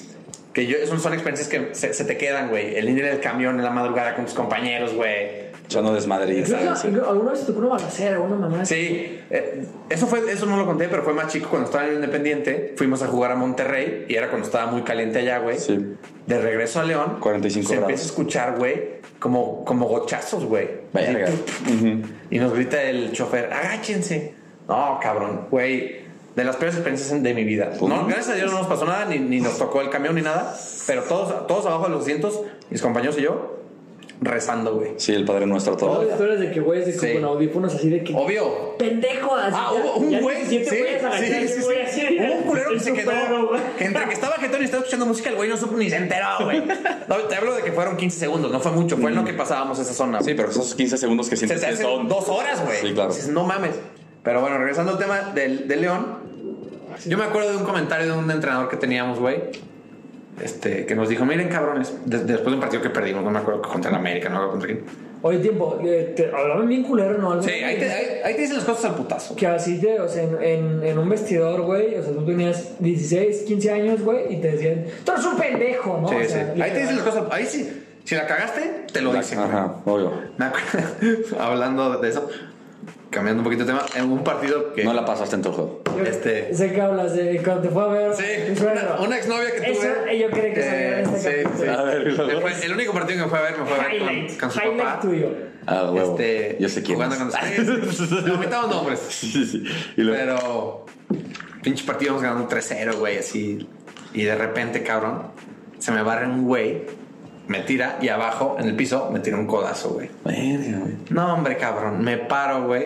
Que yo, son, son experiencias que se, se te quedan, güey. El ir en el camión en la madrugada con tus compañeros, güey. Echando desmadre y Incluso, ¿sabes? incluso alguna vez te tocó una balacera, una mamá. Sí, eh, eso fue, eso no lo conté, pero fue más chico cuando estaba en el Independiente. Fuimos a jugar a Monterrey y era cuando estaba muy caliente allá, güey. Sí. De regreso a León, 45 se grados. empieza a escuchar, güey, como, como gochazos, güey. Verga. Así, Y nos grita el chofer, agáchense. No, cabrón, güey. De las peores experiencias de mi vida. No, gracias a Dios no nos pasó nada, ni, ni nos tocó el camión ni nada. Pero todos, todos abajo de los asientos, mis compañeros y yo, rezando, güey. Sí, el Padre Nuestro Todas todo. las historias de que güeyes de Sí. con audífonos así de que. Obvio, Pendejo, así. Ah, hubo un güey. sí, sí, sí, Hubo un culero que se quedó. güey. que entre que estaba jetón y estaba escuchando música, el güey no supo ni se enteró, güey. No, te hablo de que fueron 15 segundos, no fue mucho, fue en lo que pasábamos esa zona. Sí, pero esos 15 segundos que se sientes te que son. dos horas, güey. Sí, claro. Dices, no mames. Pero bueno, regresando al tema del, del León, yo me acuerdo de un comentario de un entrenador que teníamos, güey. Este, que nos dijo, miren cabrones, de- después de un partido que perdimos, no me acuerdo contra el América, no me acuerdo contra quién. Oye, tiempo, eh, te hablaban bien culero, ¿no? Algo Sí, ahí te, ahí, ahí te dicen las cosas al putazo. Que así te, o sea, en, en, en un vestidor, güey, o sea, tú tenías 16, 15 años, güey, y te decían, tú eres un pendejo, ¿no? Sí, o sí. sea, Ahí te dicen las cosas, ahí sí, si la cagaste, te lo dicen. güey. Ajá, obvio. Me acuerdo, hablando de eso, cambiando un poquito de tema, en un partido que. No la pasaste en todo el juego. Este- Sé que hablas de cuando te fue a ver. Sí, una, una exnovia que tuve. Eso, eh, yo creo que sabía en este sí, sí. A ver, fue- el único partido que me fue a ver me fue a ver con, Highlight, con su highlight papá. tuyo. Ah, huevo. Este, Yo sé quién jugando es. con Le omitamos nombres. Sí, sí. Y luego. Pero, pinche partido vamos ganando 3-0, güey, así. Y de repente, cabrón, se me barre un güey, me tira y abajo, en el piso, me tira un codazo, güey. No, hombre, cabrón. Me paro, güey.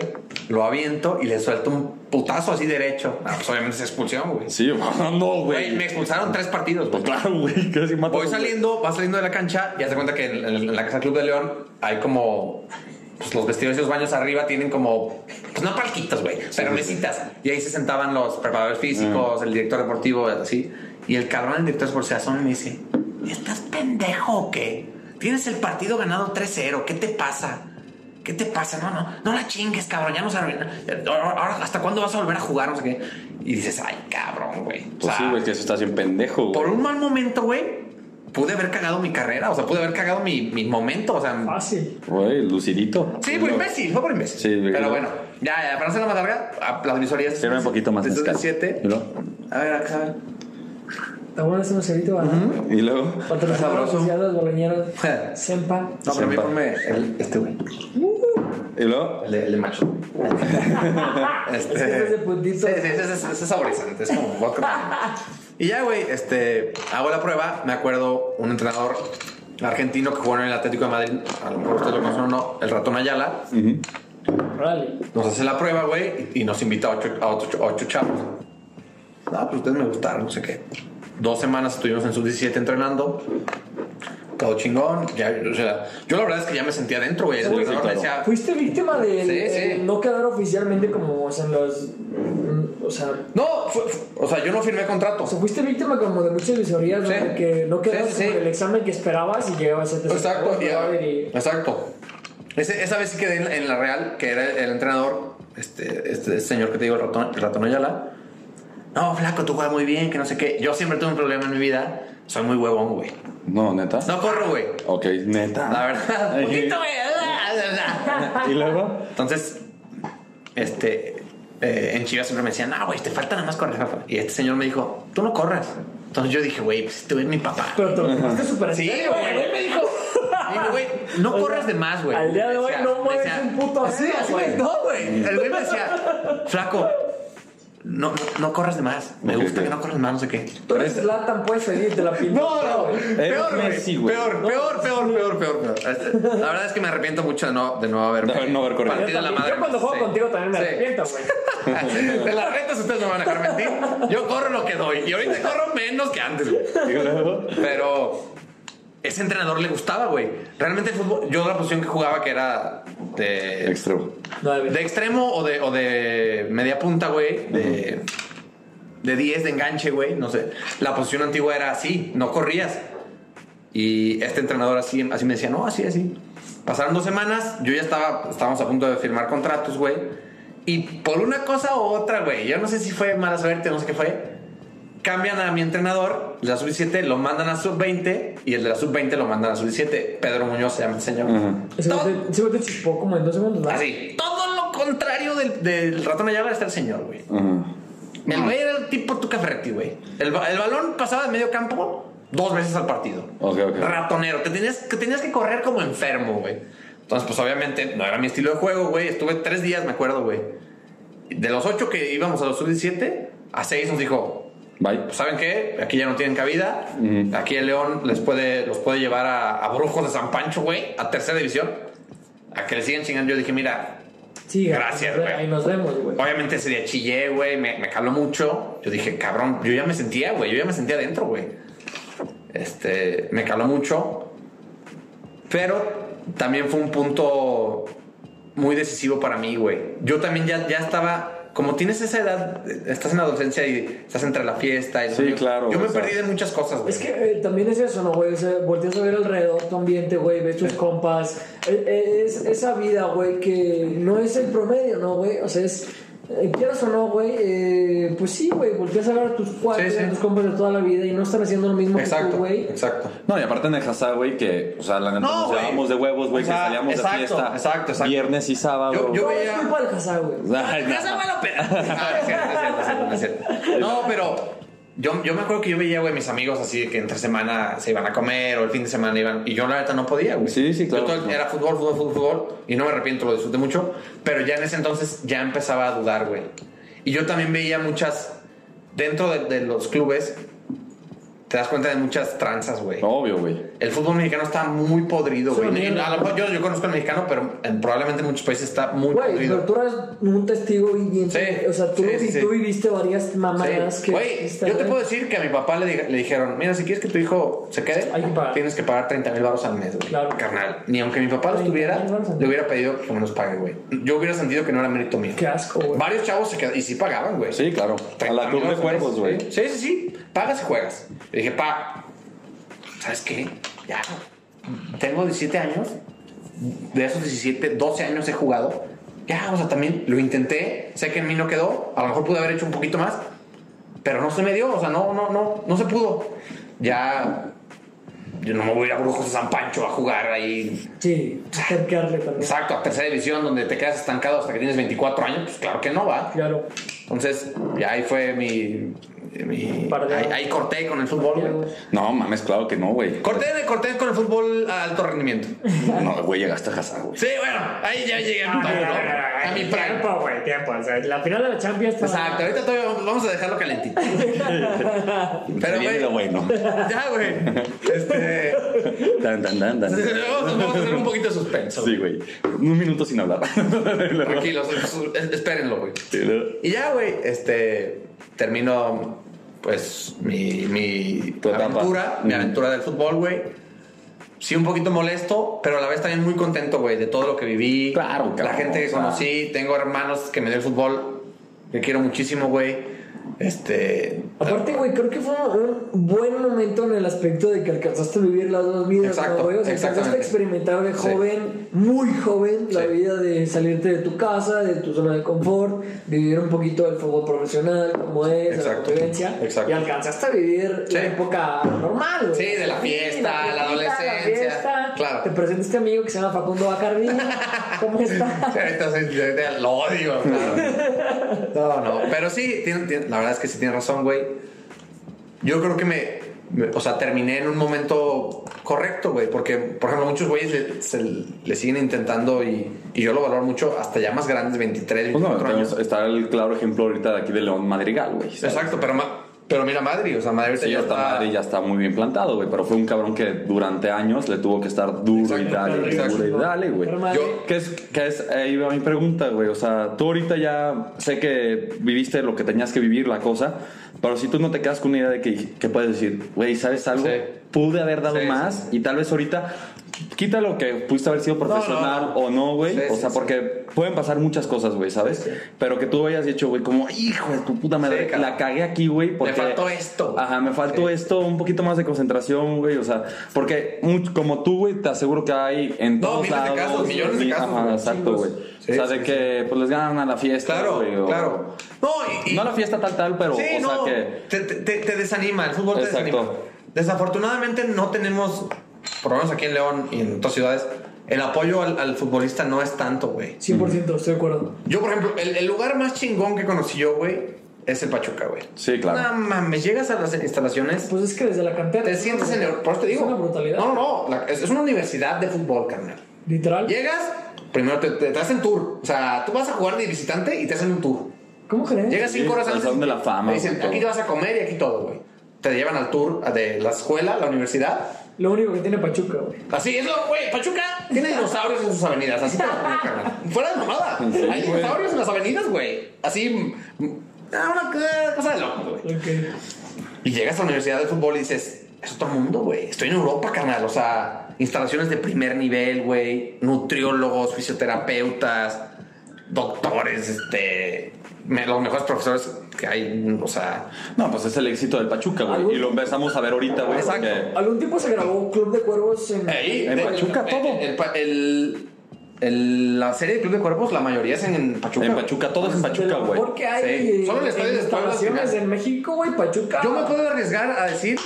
Lo aviento y le suelto un putazo así derecho. Ah, pues obviamente es expulsión, güey. Sí, no, Güey, me expulsaron tres partidos, güey. Pues claro, güey. Casi matas Voy saliendo, va saliendo de la cancha y hace cuenta que en, en la Casa Club de León hay como. Pues los vestidores y los baños arriba tienen como. Pues no palquitos, güey, pero mesitas. Y ahí se sentaban los preparadores físicos, el director deportivo, así. Y el cabrón, el director deportivo, se asoma y me dice: ¿Estás pendejo o qué? Tienes el partido ganado 3-0, ¿qué te pasa? ¿Qué te pasa? No, no, no la chingues, cabrón, ya no se arruina. Ahora, ¿hasta cuándo vas a volver a jugar? No sé qué. Y dices, ay, cabrón, güey. O Pues sea, sí, güey, que eso está bien pendejo, por güey. un mal momento, güey, pude haber cagado mi carrera. O sea, pude haber cagado mi, mi momento. O sea, Fácil. Güey, lucidito. sí, por imbécil, fue por imbécil. Sí. Pero bueno, ya, ya, para hacerla más larga, las visorías. Sirve un poquito más Desde mezcal. 7. ¿Y luego? A ver, a ver. Bueno ese cerito, ¿verdad? Y luego. Patrocinador Sabroso. oficial de los boloñeros. Sempa. No, pero a mí ponme el, este, güey. Y luego. El, de- el de macho. Es que ese es de puntito. Sí, sí, ese, ese- ese es saborizante, es como vodka. Y ya, güey, este, hago la prueba. Me acuerdo un entrenador argentino que jugó en el Atlético de Madrid. A lo mejor ustedes lo conocen o no, el ratón Ayala. Órale. Nos hace la prueba, güey, y y nos invita a ocho, a ocho, a ocho chavos. Ah, pues ustedes me gustaron, no sé qué. Dos semanas estuvimos en sus 17 entrenando. Todo chingón. Ya, o sea, yo la verdad es que ya me sentía dentro, güey. Sí, claro. decía, ¿Fuiste víctima de Sí, sí. no quedar oficialmente como o sea, en los. mm, O sea, no, fue- fue- o sea, yo no firmé contrato. o sea, fuiste víctima como de muchas visorías, ¿no? Que no quedaste Sí, sí, sí. con el examen que esperabas y llegabas a te Exacto, y- exacto. Ese- esa vez sí quedé en, en la Real, que era el entrenador, este, este señor que te digo, el ratón, el ratón Ayala. No, flaco, tú juegas muy bien, que no sé qué. Yo siempre tuve un problema en mi vida. Soy muy huevón, güey. No, neta. No corro, güey. Ok, neta. La verdad. Ay. Poquito, güey. Y luego. Entonces, este, eh, en Chivas siempre me decían, no, güey, te falta nada más correr. Rafa". Y este señor me dijo, tú no corras. Entonces yo dije, güey, pues tú eres mi papá. Pero te lo tomaste súper Sí, güey, güey, me dijo. Me dijo, güey, no O sea, corras de más, güey. al día de hoy Decía- no mueves decía- un puto Sí, dedo, así güey. me- No, güey. El güey me decía, flaco, no, no, no corras de más. Me gusta que no corras de más, no sé qué. Tú eres Zlatan, puedes pedir, te la pinto. No, no, peor, güey. Messi, güey. Peor, peor, peor, peor, peor, peor. Este, La verdad es que me arrepiento mucho de no, de no haber, De haber- no haber corrido. Yo, partido la madre. yo cuando juego Sí. contigo también me Sí. arrepiento, güey. De las retas ustedes no van a dejar mentir. Yo corro lo que doy. Y ahorita corro menos que antes, güey. Pero ese entrenador le gustaba, güey. Realmente el fútbol, yo la posición que jugaba que era de, Extremo. De extremo o de, o de media punta, güey. De, de 10 de enganche, güey. No sé. La posición antigua era así, no corrías. Y este entrenador así, así me decía, no, así, así. Pasaron dos semanas, yo ya estaba, estábamos a punto de firmar contratos, güey. Y por una cosa u otra, güey, yo no sé si fue mala suerte, no sé qué fue. Cambian a mi entrenador, de la sub-17, lo mandan a sub-20 y el de la sub-20 lo mandan a sub-17. Pedro Muñoz se llama el señor. Ese Todo- güey te- ese güey te chispó como en dos segundos. Así, todo lo contrario del, del ratón Ayala está el señor, güey. El güey era el tipo Tuca Ferretti, güey. El, ba- el balón pasaba de medio campo dos veces al partido. Ok, ok. Ratonero. Te tenías, que tenías que correr como enfermo, güey. Entonces, pues obviamente no era mi estilo de juego, güey. Estuve tres días, me acuerdo, güey. De los ocho que íbamos a los sub-17, a seis nos dijo, Bye. pues, ¿saben qué? Aquí ya no tienen cabida. Aquí el León les puede, los puede llevar a, a Brujos de San Pancho, güey, a tercera división. A que le sigan chingando. Yo dije, mira, Sí, Gracias, güey. Ahí nos vemos, güey. Obviamente ese día chillé, güey, me, me caló mucho. Yo dije, cabrón, yo ya me sentía, güey, yo ya me sentía adentro, güey. Este, me caló mucho. Pero también fue un punto muy decisivo para mí, güey. Yo también ya, ya estaba, como tienes esa edad, estás en la adolescencia y estás entre la fiesta y Sí, yo, claro, Yo me sea. perdí de muchas cosas, güey. Es que eh, también es eso, ¿no, güey? O sea, volteas a ver alrededor tu ambiente, güey, ves tus compas. Eh, eh, Es esa vida, güey, que no es el promedio, ¿no, güey? O sea, es. Eh, quieras o no, güey, eh, pues sí, güey, volteas a ver a tus cuates, Sí, sí. a tus compas de toda la vida y no están haciendo lo mismo que Exacto, tú, güey. exacto. No, y aparte en el güey, que, o sea, la neta No, nos llevábamos de huevos, güey, O que salíamos exacto, de fiesta. exacto, exacto. Viernes y sábado. Yo- yo- No, veía- es culpa del güey. No. Yo, yo me acuerdo que yo veía, güey, mis amigos así que entre semana se iban a comer o el fin de semana iban. Y yo, la neta, no podía, güey. Sí, sí, claro. Yo todo el- era fútbol, fútbol, fútbol, fútbol. Y no me arrepiento, lo disfruté mucho. Pero ya en ese entonces ya empezaba a dudar, güey. Y yo también veía muchas. Dentro de, de los clubes, te das cuenta de muchas tranzas, güey. Obvio, güey. El fútbol mexicano está muy podrido, Sí, güey. mira. A lo mejor yo, yo conozco el mexicano, pero en- probablemente en muchos países está muy Güey, podrido. pero tú eres un testigo viviente. Sí, o sea, tú, sí, sí, y sí. tú viviste varias mamadas Sí. que. Güey, yo te puedo decir que a mi papá le, le dijeron, mira, si quieres que tu hijo se quede, Hay que pagar. tienes que pagar 30 mil baros al mes, güey. Claro. Carnal. Ni aunque mi papá los 30,000 tuviera, al le hubiera pedido que me los pague, güey. Yo hubiera sentido que no era mérito mío. Qué asco, güey. Varios chavos se quedaban y sí pagaban, güey. Sí, claro. A 30 la club de al cuervos, güey. Sí, sí, sí. Pagas y juegas. Le dije, pa, ¿sabes qué? Ya. Tengo 17 años. De esos 17, 12 años he jugado. Ya, o sea, también lo intenté. Sé que en mí no quedó. A lo mejor pude haber hecho un poquito más. Pero no se me dio. O sea, no, no, no, no se pudo. Ya. Yo no me voy a ir a Brujos de San Pancho a jugar ahí. Sí, acercarle también. Exacto, a tercera división donde te quedas estancado hasta que tienes 24 años. Pues claro que no va. Claro. Entonces, ya ahí fue mi. Mi Par de- ahí, ahí corté con el fútbol, güey. No, mames, claro que no, güey. Corté, de, corté con el fútbol a alto rendimiento. No, güey, llegaste a Hazard, güey. Sí, bueno, ahí ya llegué a mi, a mi prime. Tiempo, güey, tiempo. O sea, la final de la Champions. está- Exacto, ahorita todavía vamos a dejarlo calentito. Pero, lo güey. bueno. Ya, güey. Este. Tan, tan, tan, tan. Vamos, vamos a hacer un poquito de suspenso. Sí, güey. Un minuto sin hablar. Tranquilos, es- espérenlo, güey. Y ya, güey, este. Termino, pues, mi, mi aventura, mi aventura del fútbol, güey. Sí, un poquito molesto, pero a la vez también muy contento, güey, de todo lo que viví. Claro, La cabrón, gente que conocí, tengo hermanos que me dio el fútbol, que quiero muchísimo, güey. Este. Aparte, güey, creo que fue un buen momento en el aspecto de que alcanzaste a vivir las dos vidas, Exacto, ¿no? O sea, alcanzaste a experimentar de Sí. joven, muy joven, la Sí. vida de salirte de tu casa, de tu zona de confort, vivir un poquito del fútbol profesional, como es, de la Exacto, convivencia. exacto. Y alcanzaste a vivir Sí. la época normal, güey. Sí, de la fiesta, la adolescencia. Claro. Te presenta este amigo que se llama Facundo Bacardi. ¿Cómo está? Ahorita lo odio, claro. No, no. Pero sí, tiene- tiene- la verdad es que sí tiene razón, güey. Yo creo que me, me- O sea, terminé en un momento correcto, güey. Porque, por ejemplo, muchos güeyes le, se- le siguen intentando y, y yo lo valoro mucho hasta ya más grandes, 23, Pues no, 24 años. está el claro ejemplo ahorita de aquí de León Madrigal, güey. ¿sabes? Exacto, pero, ma- pero mira Madrid, o sea, Madrid Sí, ya está Madrid, ya está muy bien plantado, güey. Pero fue un cabrón que durante años le tuvo que estar duro y Exacto, dale, exacto. duro y dale, güey. ¿Qué es, qué es, ahí va mi pregunta, güey. O sea, tú ahorita ya sé que viviste lo que tenías que vivir, la cosa, pero si tú no te quedas con una idea de que, que puedes decir, güey, ¿sabes algo? Sí. Pude haber dado Sí, más y tal vez ahorita quita lo que pudiste haber sido profesional no. o no, güey. Sí, o sea, sí. porque pueden pasar muchas cosas, güey, ¿sabes? Pero que tú hayas dicho, güey, como, hijo de tu puta madre, la cagué aquí, güey. porque faltó esto. Ajá, me faltó esto, un poquito más de concentración, güey. O sea, porque como tú, güey, te aseguro que hay en todos miles de lados. casos, millones de casos, Ajá, exacto, güey. Sí, o sea, sí, de que pues les ganan a la fiesta. Claro, güey, o- claro. No, y, y- No la fiesta tal, tal, pero, sí, o no, sea que. te, te- te desanima, el fútbol te Exacto. desanima. Desafortunadamente no tenemos, por lo menos aquí en León y en otras ciudades, el apoyo al, al futbolista no es tanto, güey. 100%, estoy de acuerdo. Yo, por ejemplo, el, el lugar más chingón que conocí yo, güey, es el Pachuca, güey. Sí, claro. No mames, llegas a las instalaciones, Pues es que desde la cantera. te es sientes en el... Por eso te digo. Es una brutalidad. No, no, no. la- es, es una universidad de fútbol, carnal. Literal. Llegas, primero te, te, te hacen tour. O sea, tú vas a jugar de visitante y te hacen un tour. ¿Cómo crees? Llegas cinco horas antes. Salón de la Fama, Te dicen, aquí te vas a comer y aquí todo, güey. Te llevan al tour de la escuela, la universidad. Lo único que tiene Pachuca, güey. Así es, lo- güey. Pachuca tiene dinosaurios en sus avenidas. Así te lo pongo, carnal. Fuera de mamada. Sí, Hay güey. dinosaurios en las avenidas, güey. Así. ah, Una cosa- cosa de loco, güey. Ok. Y llegas a la universidad de fútbol y dices, es otro mundo, güey. Estoy en Europa, carnal. O sea, instalaciones de primer nivel, güey. Nutriólogos, fisioterapeutas, doctores, este. Me- los mejores profesores que hay, o sea. No, pues es el éxito del Pachuca, güey. ¿Algún- Y lo empezamos a ver ahorita, güey. Exacto. porque- Algún tiempo se grabó Club de Cuervos en. Ahí, En de- Pachuca, el- todo. el- el- el- la serie de Club de Cuerpos, la mayoría es en, en Pachuca. En. Pachuca, todo es en de Pachuca, güey. mejor que hay Sí. eh, Solo el estadio de Puebla en México, güey, Pachuca. Yo me puedo arriesgar a decir,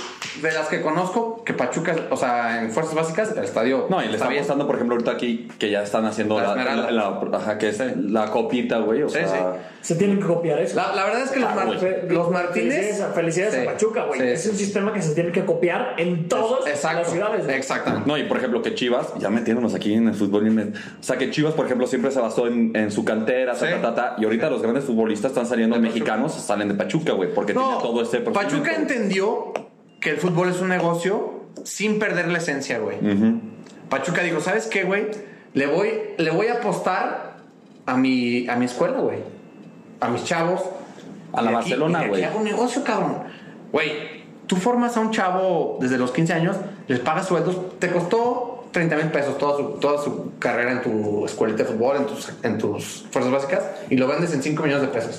de las que conozco, que Pachuca, o sea, en fuerzas básicas, el estadio. No, y le está está bien. apostando, por ejemplo, ahorita aquí que ya están haciendo La la, Esmeralda. la- la- ajá, que es la copita, güey. O Sí, sea, Se tienen que copiar eso. La, la verdad es que los, Ah, Mar- los Martínez. Felicidades, a- felicidades Sí, a Pachuca, güey. sí. Es un sistema que se tiene que copiar en todas Exacto, las ciudades. güey. Exactamente. No, y por ejemplo que Chivas, ya metiéndonos aquí en el fútbol, o sea que Chivas, por ejemplo, siempre se basó en, en su cantera, ta, Sí. ta, ta, ta, y ahorita los grandes futbolistas están saliendo De Pachuca. mexicanos, salen de Pachuca, güey, porque tiene todo este Pachuca entendió que el fútbol es un negocio sin perder la esencia, güey. Pachuca dijo, ¿sabes qué, güey? Le voy, le voy a apostar a mi, a mi escuela, güey. A mis chavos. A la Barcelona, güey. Hago un negocio, cabrón. Güey, tú formas a un chavo desde los 15 años, les pagas sueldos, te costó 30 mil pesos toda su, toda su carrera en tu escuelita de fútbol, en tus, en tus fuerzas básicas, y lo vendes en 5 millones de pesos.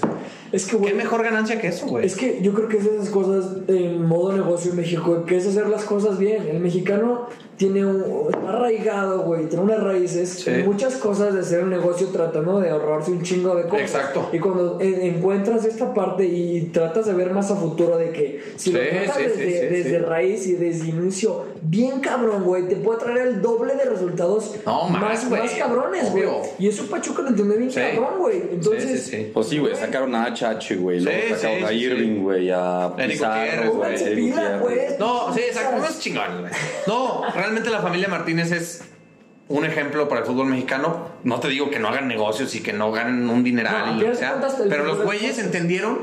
Es que, ¿Qué güey. mejor ganancia que eso, güey? Es que yo creo que es de esas cosas en modo negocio en México, que es hacer las cosas bien. El mexicano tiene un está arraigado, güey, tiene unas raíces, Sí. muchas cosas de hacer un negocio tratando de ahorrarse un chingo de cosas. Exacto. Y cuando encuentras esta parte y tratas de ver más a futuro de que si lo tratas sí, desde, sí, desde sí. raíz y desde inicio, bien cabrón, güey, te puede traer el doble de resultados No, más, más, güey, más cabrones, güey. Y eso Pachuca lo entiende bien Sí. cabrón, güey. Entonces, Sí, sí, sí. Pues sí, güey, sacaron a HH, güey, Sí, luego sacaron sí, a. Irving, güey, a Pizarro, güey. No, sí, exacto. No es chingón, güey. No, realmente la familia Martínez es un ejemplo para el fútbol mexicano. No te digo que no hagan negocios y que no ganen un dineral No, y lo sea. Pero los güeyes es- entendieron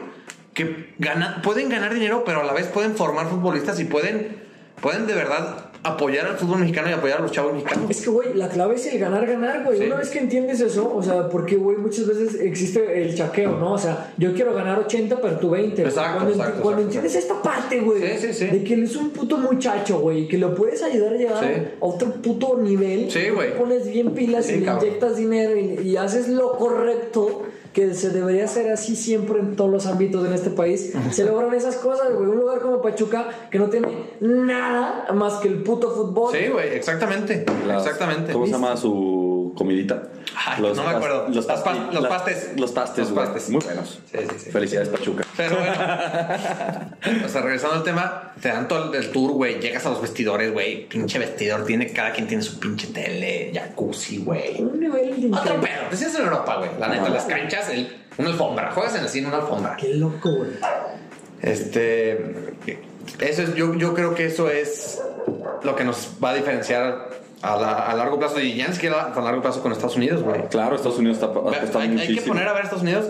que gana- pueden ganar dinero, pero a la vez pueden formar futbolistas y pueden, pueden de verdad apoyar al fútbol mexicano y apoyar a los chavos mexicanos. Es que, güey, la clave es el ganar, ganar, güey. Sí. Una vez que entiendes eso, o sea, porque, güey, muchas veces existe el chaqueo, ¿no? O sea, yo quiero ganar 80, pero tú 20. güey. Exacto, Cuando, enti- exacto, cuando exacto, entiendes esta parte, güey, Sí, sí, sí. de que él es un puto muchacho, güey, que lo puedes ayudar a llegar a otro puto nivel. Sí, güey. pones bien pilas y le inyectas dinero y, y haces lo correcto. Que se debería hacer así siempre en todos los ámbitos en este país. Se logran esas cosas, güey. Un lugar como Pachuca que no tiene nada más que el puto fútbol. Sí, güey, exactamente. Las- exactamente. ¿Cómo se llama su comidita? Ay, no me acuerdo. Los, pas- los pastes. Los pastes, Los pastes. Muy buenos. Sí, sí, sí. Felicidades, Pachuca. Pero bueno. o sea, regresando al tema, te dan todo el, el tour, güey. Llegas a los vestidores, güey. Pinche vestidor. Tiene, cada quien tiene su pinche tele, jacuzzi, güey. Un nivel de Otro pedo. Te sientes en Europa, güey. La neta, las canchas, el- una alfombra. Juegas en así en una alfombra. Qué loco, güey. Este. Eso es, yo, yo creo que eso es lo que nos va a diferenciar a, la- a largo plazo. Y ya ni siquiera a largo plazo con Estados Unidos, güey. Claro, Estados Unidos está apostando Hay, hay muchísimo. que poner a ver a Estados Unidos.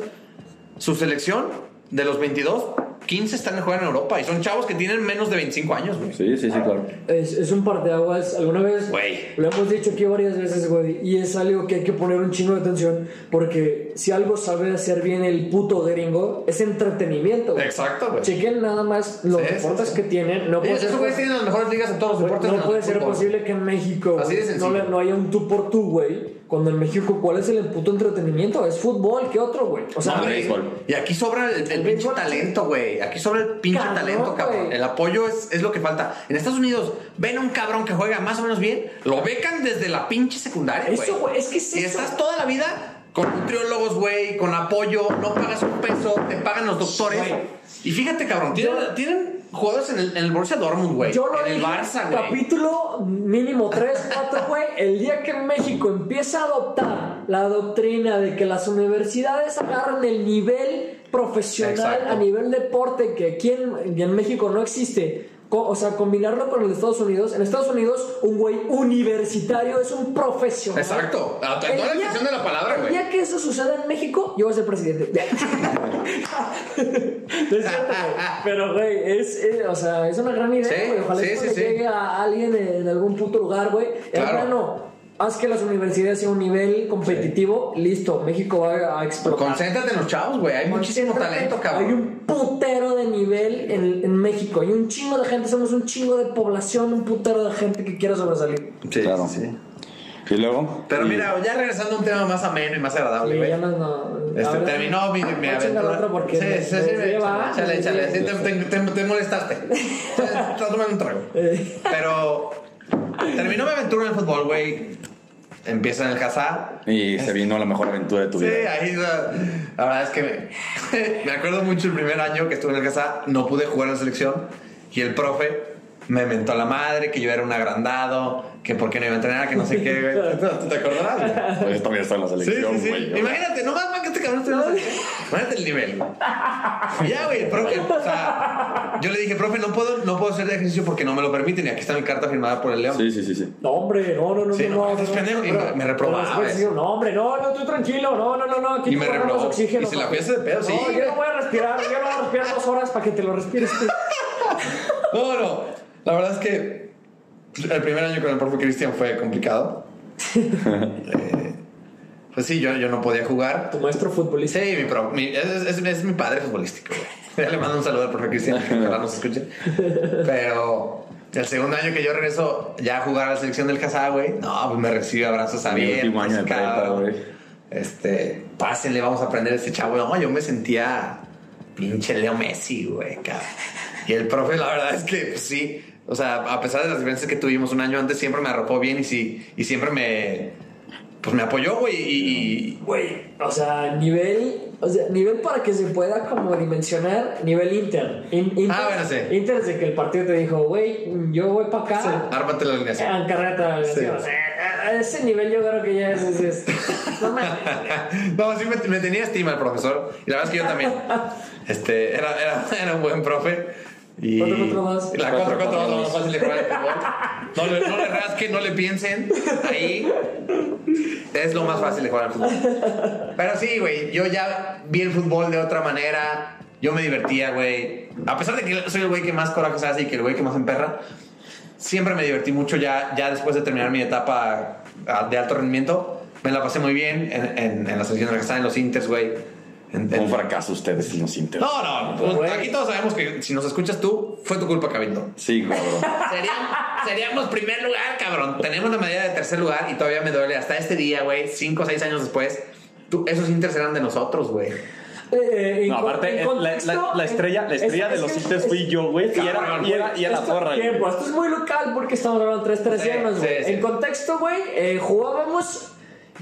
Su selección de los 22 15 están jugando en Europa y son chavos que tienen menos de 25 años, güey. Sí, sí, sí, claro. Es, es un parteaguas. Alguna vez Güey. lo hemos dicho aquí varias veces, güey. Y es algo que hay que poner un chingo de atención. Porque si algo sabe hacer bien el puto gringo, es entretenimiento. güey. Exacto, güey. Chequen nada más los Sí, sí, deportes sí. que tienen. No puede Esos ser, güeyes tienen las mejores ligas en todos los deportes. no puede ser fútbol. posible que en México Así de no, le- no haya un tú por tú, güey. Cuando en México, ¿cuál es el puto entretenimiento? Es fútbol, ¿qué otro, güey? O sea, No, béisbol. Y aquí sobra el, el pinche talento, güey. Aquí sobra el pinche Cabrón, talento, cabrón. El apoyo es, es lo que falta. En Estados Unidos, ven a un cabrón que juega más o menos bien, lo becan desde la pinche secundaria, güey. Eso, güey, es que es Y eso. estás toda la vida con nutriólogos, güey, con apoyo, no pagas un peso, te pagan los doctores. Y fíjate, cabrón, tienen jugadores en el, en el Borussia Dortmund, güey. Yo lo En el Barça, güey. capítulo mínimo 3, 4, güey. El día que México empieza a adoptar la doctrina de que las universidades agarran el nivel profesional Exacto. a nivel deporte que aquí en México no existe. O sea, combinarlo con el de Estados Unidos. En Estados Unidos, un güey universitario es un profesional. Exacto. A- a toda la día- de la palabra, güey. día que eso suceda en México, yo voy a ser presidente. No es cierto. Pero, güey, es, es- o sea, es una gran idea, Sí, güey. Ojalá sí, llegue a alguien en algún puto lugar, güey. Claro. Hermano, haz que las universidades sean un nivel competitivo. Listo, México va a explotar. Concéntrate en los chavos, güey. Hay muchísimo talento, cabrón. Hay un putero de nivel en, en México. Hay un chingo de gente, somos un chingo de población, un putero de gente que quiera sobresalir. Sí, Claro. sí. Y luego. Pero y- mira, ya regresando a un tema más ameno y más agradable, güey. ya no, no- Este, ahora- terminó mi, mi aventura. porque sí, me- sí, me sí, lleva- échale, me échale. Sí, lleva. te, te- te- te molestaste. Estás tomando un trago. Eh, Pero terminó mi aventura en el fútbol, güey. Empieza en el Hazá. Y se vino la mejor aventura de tu Sí, vida. ahí la, verdad es que me, me acuerdo mucho el primer año que estuve en el Hazá, no pude jugar en la selección y el profe me mentó a la madre que yo era un agrandado, que por qué no iba a entrenar, que no sé qué, güey. ¿Tú, tú te acordarás? güey? Pues también está en la Sí, selección, sí, sí. güey. Imagínate, nomás para que este cabrón esté en la selección. Imagínate el nivel, güey. Ya, güey, el profe, o sea, yo le dije, profe, no puedo, no puedo hacer ejercicio porque no me lo permiten y aquí está mi carta firmada por el León. Sí, sí, sí, sí. No, hombre, no, no, no, Sí, no, no, no, no, pendejo, y pero- me reprobaba, No, hombre, no, no, tú tranquilo, no, no, no, no, aquí Y me reprobó. oxígeno. Y se la papá. fui a hacer de pedo, sí, No, yo güey. no voy a respirar, yo no voy a respirar dos horas para que te lo respires. No, no. La verdad es que el primer año con el profe Cristian fue complicado. Eh, pues sí, yo, yo no podía jugar. Tu maestro futbolista. Sí, mi pro- mi- es, es- es mi padre futbolístico. güey. Ya le mando un saludo al profe Cristian, que ojalá nos escuche. Pero el segundo año que yo regreso ya a jugar a la selección del Casá, güey, no, pues me recibe abrazos Mi abiertos. último año de prepa, güey. Este, pásenle, vamos a aprender a este chavo. No, yo me sentía pinche Leo Messi, güey, cabrón. Y el profe, la verdad es que pues, sí, o sea, a pesar de las diferencias que tuvimos un año antes, siempre me arropó bien y sí, y siempre me, pues me apoyó, güey, y, Güey, o sea, nivel, o sea, nivel para que se pueda como dimensionar, nivel Inter. In- Inter, Ah, bueno, sí. Inter desde que el partido te dijo, güey, yo voy para acá. y ármate la alineación. En carreta, Sí. o sea, a- ese nivel yo creo que ya es. es, es-. No, sí me, me tenía estima el profesor. Y la verdad es que yo también. Este, era, era, era un buen profe. Y Cuatro contra más. La 4 contra más, lo más fácil de jugar el fútbol. No le, no le rasquen, no le piensen. Ahí es lo más fácil de jugar al fútbol. Pero sí, güey, yo ya vi el fútbol de otra manera. Yo me divertía, güey. A pesar de que soy el güey que más corajes hace y que el güey que más emperra, siempre me divertí mucho ya, ya después de terminar mi etapa ah, de alto rendimiento. Me la pasé muy bien en, en, en la selección de la que estaba en los Inters, güey. Un fracaso ustedes y nos inter. No, no, pues, aquí todos sabemos que si nos escuchas tú, fue tu culpa, Cabildo. Sí, cabrón. Seríamos, seríamos primer lugar, cabrón. Tenemos la medalla de tercer lugar y todavía me duele. Hasta este día, güey, cinco o seis años después, tú- esos Inters eran de nosotros, güey. Eh, No, aparte, en la, contexto, la- la estrella, la es- estrella es de los es- fui yo, güey. Y era, y era, y era la porra, tiempo, esto es muy local porque estamos hablando tres güey. sí, sí. En contexto, güey, eh, jugábamos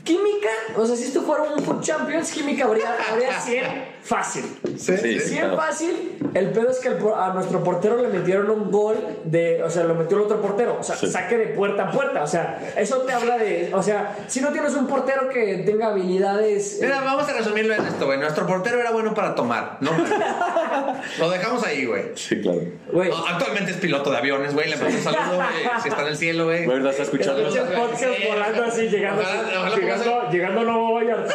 química. O sea, si esto fuera un Food Champions, química habría, habría 100 fácil. Sí, sí, 100 claro. fácil. El pedo es que al por- a nuestro portero le metieron un gol de. O sea, lo metió el otro portero. O sea, Sí. saque de puerta a puerta. O sea, eso te habla de. O sea, si no tienes un portero que tenga habilidades. eh, Mira, vamos a resumirlo en esto, güey. Nuestro portero era bueno para tomar, no Lo dejamos ahí, güey. Sí, claro. Güey. No, Actualmente es piloto de aviones, güey. Le mando un saludo, güey. Si está en el cielo, güey. Güey, ¿la está escuchando? El podcast Sí. volando así, llegando, Ojalá- ojalá llegando, pase- llegando a Nuevo Vallarta,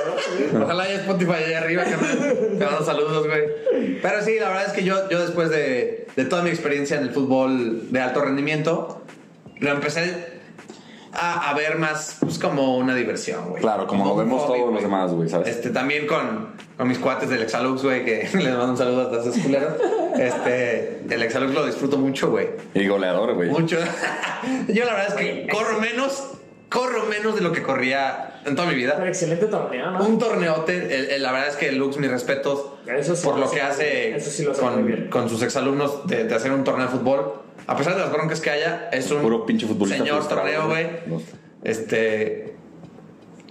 ¿no? Ojalá haya Spotify allá arriba, carnal. Te mando saludos, güey. Pero sí, la verdad es que yo, yo después de, de toda mi experiencia en el fútbol de alto rendimiento, lo empecé a, a ver más pues, como una diversión, güey. Claro, como lo vemos hobby, todos los güey. demás, güey, ¿sabes? Este, también con, con mis cuates del Exalux, güey, que les mando un saludo a todos esos culeros. Este, el Exalux lo disfruto mucho, güey. Y goleador, güey. Mucho. Yo la verdad es que corro menos, corro menos de lo que corría en toda mi vida. Pero excelente torneo, ¿no? Un torneote, el- el- la verdad es que Lux, mis respetos Eso sí por lo lo que hace- hace eso sí lo hace con, con sus exalumnos de, de hacer un torneo de fútbol. A pesar de las broncas que haya, es un Puro pinche futbolista señor torneo, güey. Este,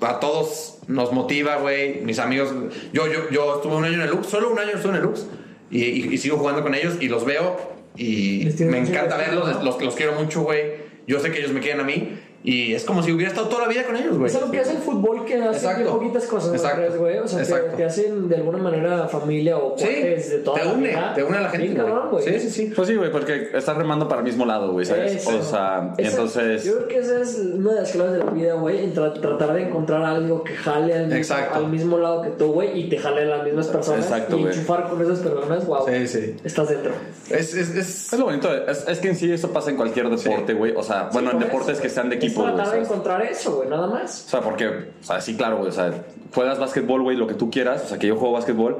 a todos nos motiva, güey. Mis amigos, yo, yo, yo estuve un año en el Lux, solo un año estuve en el Lux y, y- y sigo jugando con ellos y los veo y me encanta verlos, los, los quiero mucho, güey. Yo sé que ellos me quieren a mí y es como si hubiera estado toda la vida con ellos, güey. Es algo que hace el fútbol que hace poquitas cosas, ¿no Exacto. güey? O sea, te, Exacto. te hacen de alguna manera familia o Sí, de toda te la une, vida. te une a la gente, cabrón, güey. Sí, sí, sí. Pues sí, güey, porque estás remando para el mismo lado, güey, ¿sabes? Eso. O sea, Esa- entonces... Yo creo que esa es una de las claves de la vida, güey. en tra- tratar de encontrar algo que jale al mismo, al mismo lado que tú, güey, y te jale a las mismas personas. Exacto, y güey. enchufar con esas personas, wow. Sí, sí. Estás dentro. Es, es, es, Es lo bonito, es, es que en sí eso pasa en cualquier deporte, güey. O sea, bueno, Sí, en por deportes eso, que sean de güey. Equipo, Es tratar de encontrar eso, güey, nada más. O sea, porque, o sea, sí, claro, güey. O sea, juegas básquetbol, güey, lo que tú quieras. O sea, que yo juego básquetbol.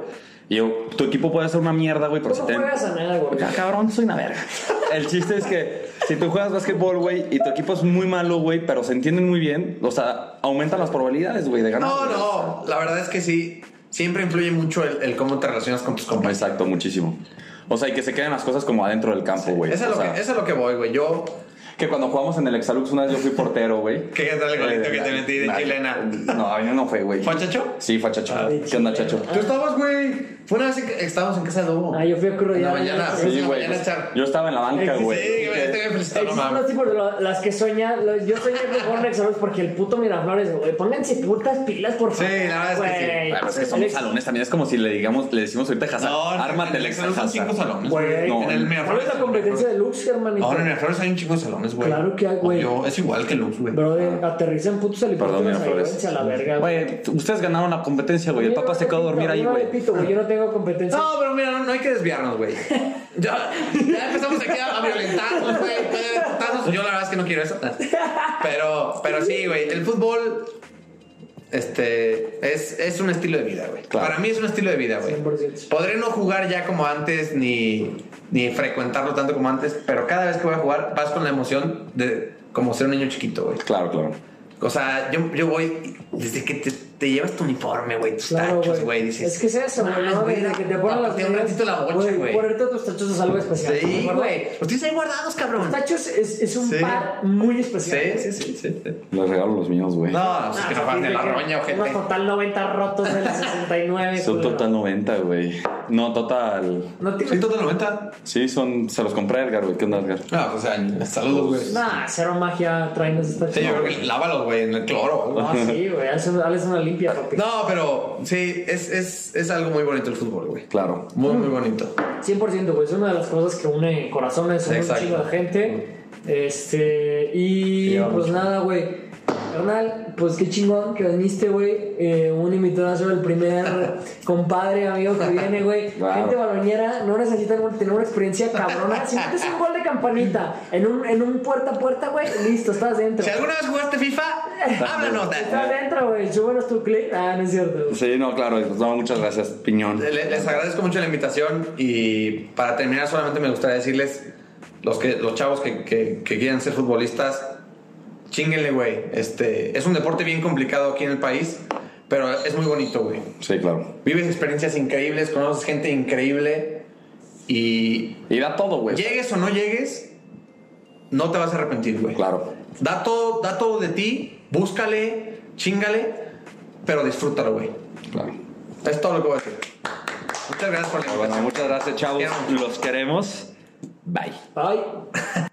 Y yo- tu equipo puede ser una mierda, güey, pero ¿Cómo si te. juegas a nada, güey? Ah, cabrón, soy una verga. El chiste es que si tú juegas básquetbol, güey, y tu equipo es muy malo, güey, pero se entienden muy bien, o sea, aumentan las probabilidades, güey, de ganar. No, no, la verdad es que sí. Siempre influye mucho el, el cómo te relacionas con tus compañeros. Exacto, muchísimo. O sea, y que se queden las cosas como adentro del campo, güey. Eso es, O lo sea, que, eso es lo que voy, güey. Yo, que cuando jugamos en el Exalux una vez yo fui portero, güey. ¿qué tal el golito que te metí de Nah, chilena? No, a mí no fue, güey. ¿Fue Chacho? Sí, fue Chacho. Ah, ¿Qué onda, Chacho? Tú estabas, güey. Fue una vez que estábamos en casa de Hugo. Ah, yo fui a Cruz En la mañana, sí, Sí, güey. mañana pues. Yo estaba en la banca, Sí, güey. Sí, güey, te voy a felicitar, no Existen mames. los tipos, lo- las que sueñan, lo- yo soñé con jugar Nexaros porque el puto Miraflores, güey, pónganse putas pilas, por Sí, favor. la verdad es que sí. güey. Claro, es que Alex- salones también. Es como si le digamos, le decimos ahorita a Hazard, No, ármate el en ex Son cinco salones, Güey, No, en el ¿Cuál Miraflores. es la competencia de Lux, hermanito? Ahora en Miraflores hay un chingo de salones, güey. Claro que hay, güey. Yo, es igual que Lux, güey. Bro, eh, aterrizan putos helicópteros Perdón, a la verga. Güey, ustedes ganaron la competencia, güey. El papá no se quedó a dormir ahí, yo no güey. yo no tengo competencia. No, pero mira, no, no hay que desviarnos, güey. Ya, ya empezamos aquí a, a violentarnos, güey. Yo la verdad es que no quiero eso. Pero, pero sí, güey. El fútbol este, es, es un estilo de vida, güey. Claro. Para mí es un estilo de vida, güey. 100%. Podré no jugar ya como antes ni, ni frecuentarlo tanto como antes, pero cada vez que voy a jugar vas con la emoción de como ser un niño chiquito, güey. Claro, claro. O sea, yo, yo voy desde que te, te llevas tu uniforme, güey, tus Claro, tachos, güey, dices. Es que es eso, güey, "Mames, ¿no? Desde que te ponen las un ratito la bocha, güey. Ponerte tus tachos es algo especial. ¿de Sí, güey. Los tienes ahí guardados, cabrón. Los tachos es, es un Sí. par muy especial. Sí, sí, sí, sí. sí. Les regalo los míos, güey. No, no, Ah, es que no juegan de la roña, Unos ojete. total 90 rotos del 69. Son total 90, güey. No, total. No Sí, total 90. Sí, son. Se los compré a Edgar, güey. ¿Qué onda, Edgar? No, o sea, saludos, güey. Nah, cero magia traen esos tachos. Sí, yo creo que lávalos, güey, en el cloro. No, sí, güey, una, hazles una limpia, papi. No, pero sí, es, es, es algo muy bonito el fútbol, güey. Claro. Muy, muy bonito. 100%, güey, es una de las cosas que une corazones, une un chingo de gente. Este, y Sí, pues nada, güey. Carnal, pues qué chingón que viniste, güey. Eh, un invitado el primer compadre, amigo que viene, güey. Gente baloñera, no necesitan tener una experiencia cabrona. Si metes un gol de campanita en un, en un puerta a puerta, güey, listo, estás dentro. Si alguna vez jugaste FIFA, háblanos. Estás dentro, güey. Súbenos tu clip. Ah, no es cierto. Sí, no, claro. No, muchas gracias, Piñón. Le- Les agradezco mucho la invitación y para terminar solamente me gustaría decirles los que los chavos que, que, que quieren ser futbolistas chinguenle güey este es un deporte bien complicado aquí en el país pero es muy bonito güey Sí, claro. vives experiencias increíbles conoces gente increíble y Y da todo, güey. llegues o no llegues no te vas a arrepentir güey Claro. da todo da todo de ti búscale chingale pero disfrútalo güey Claro. es todo lo que voy a decir muchas gracias por la Bueno, invitación muchas gracias, chavos. Los queremos. Bye. Bye.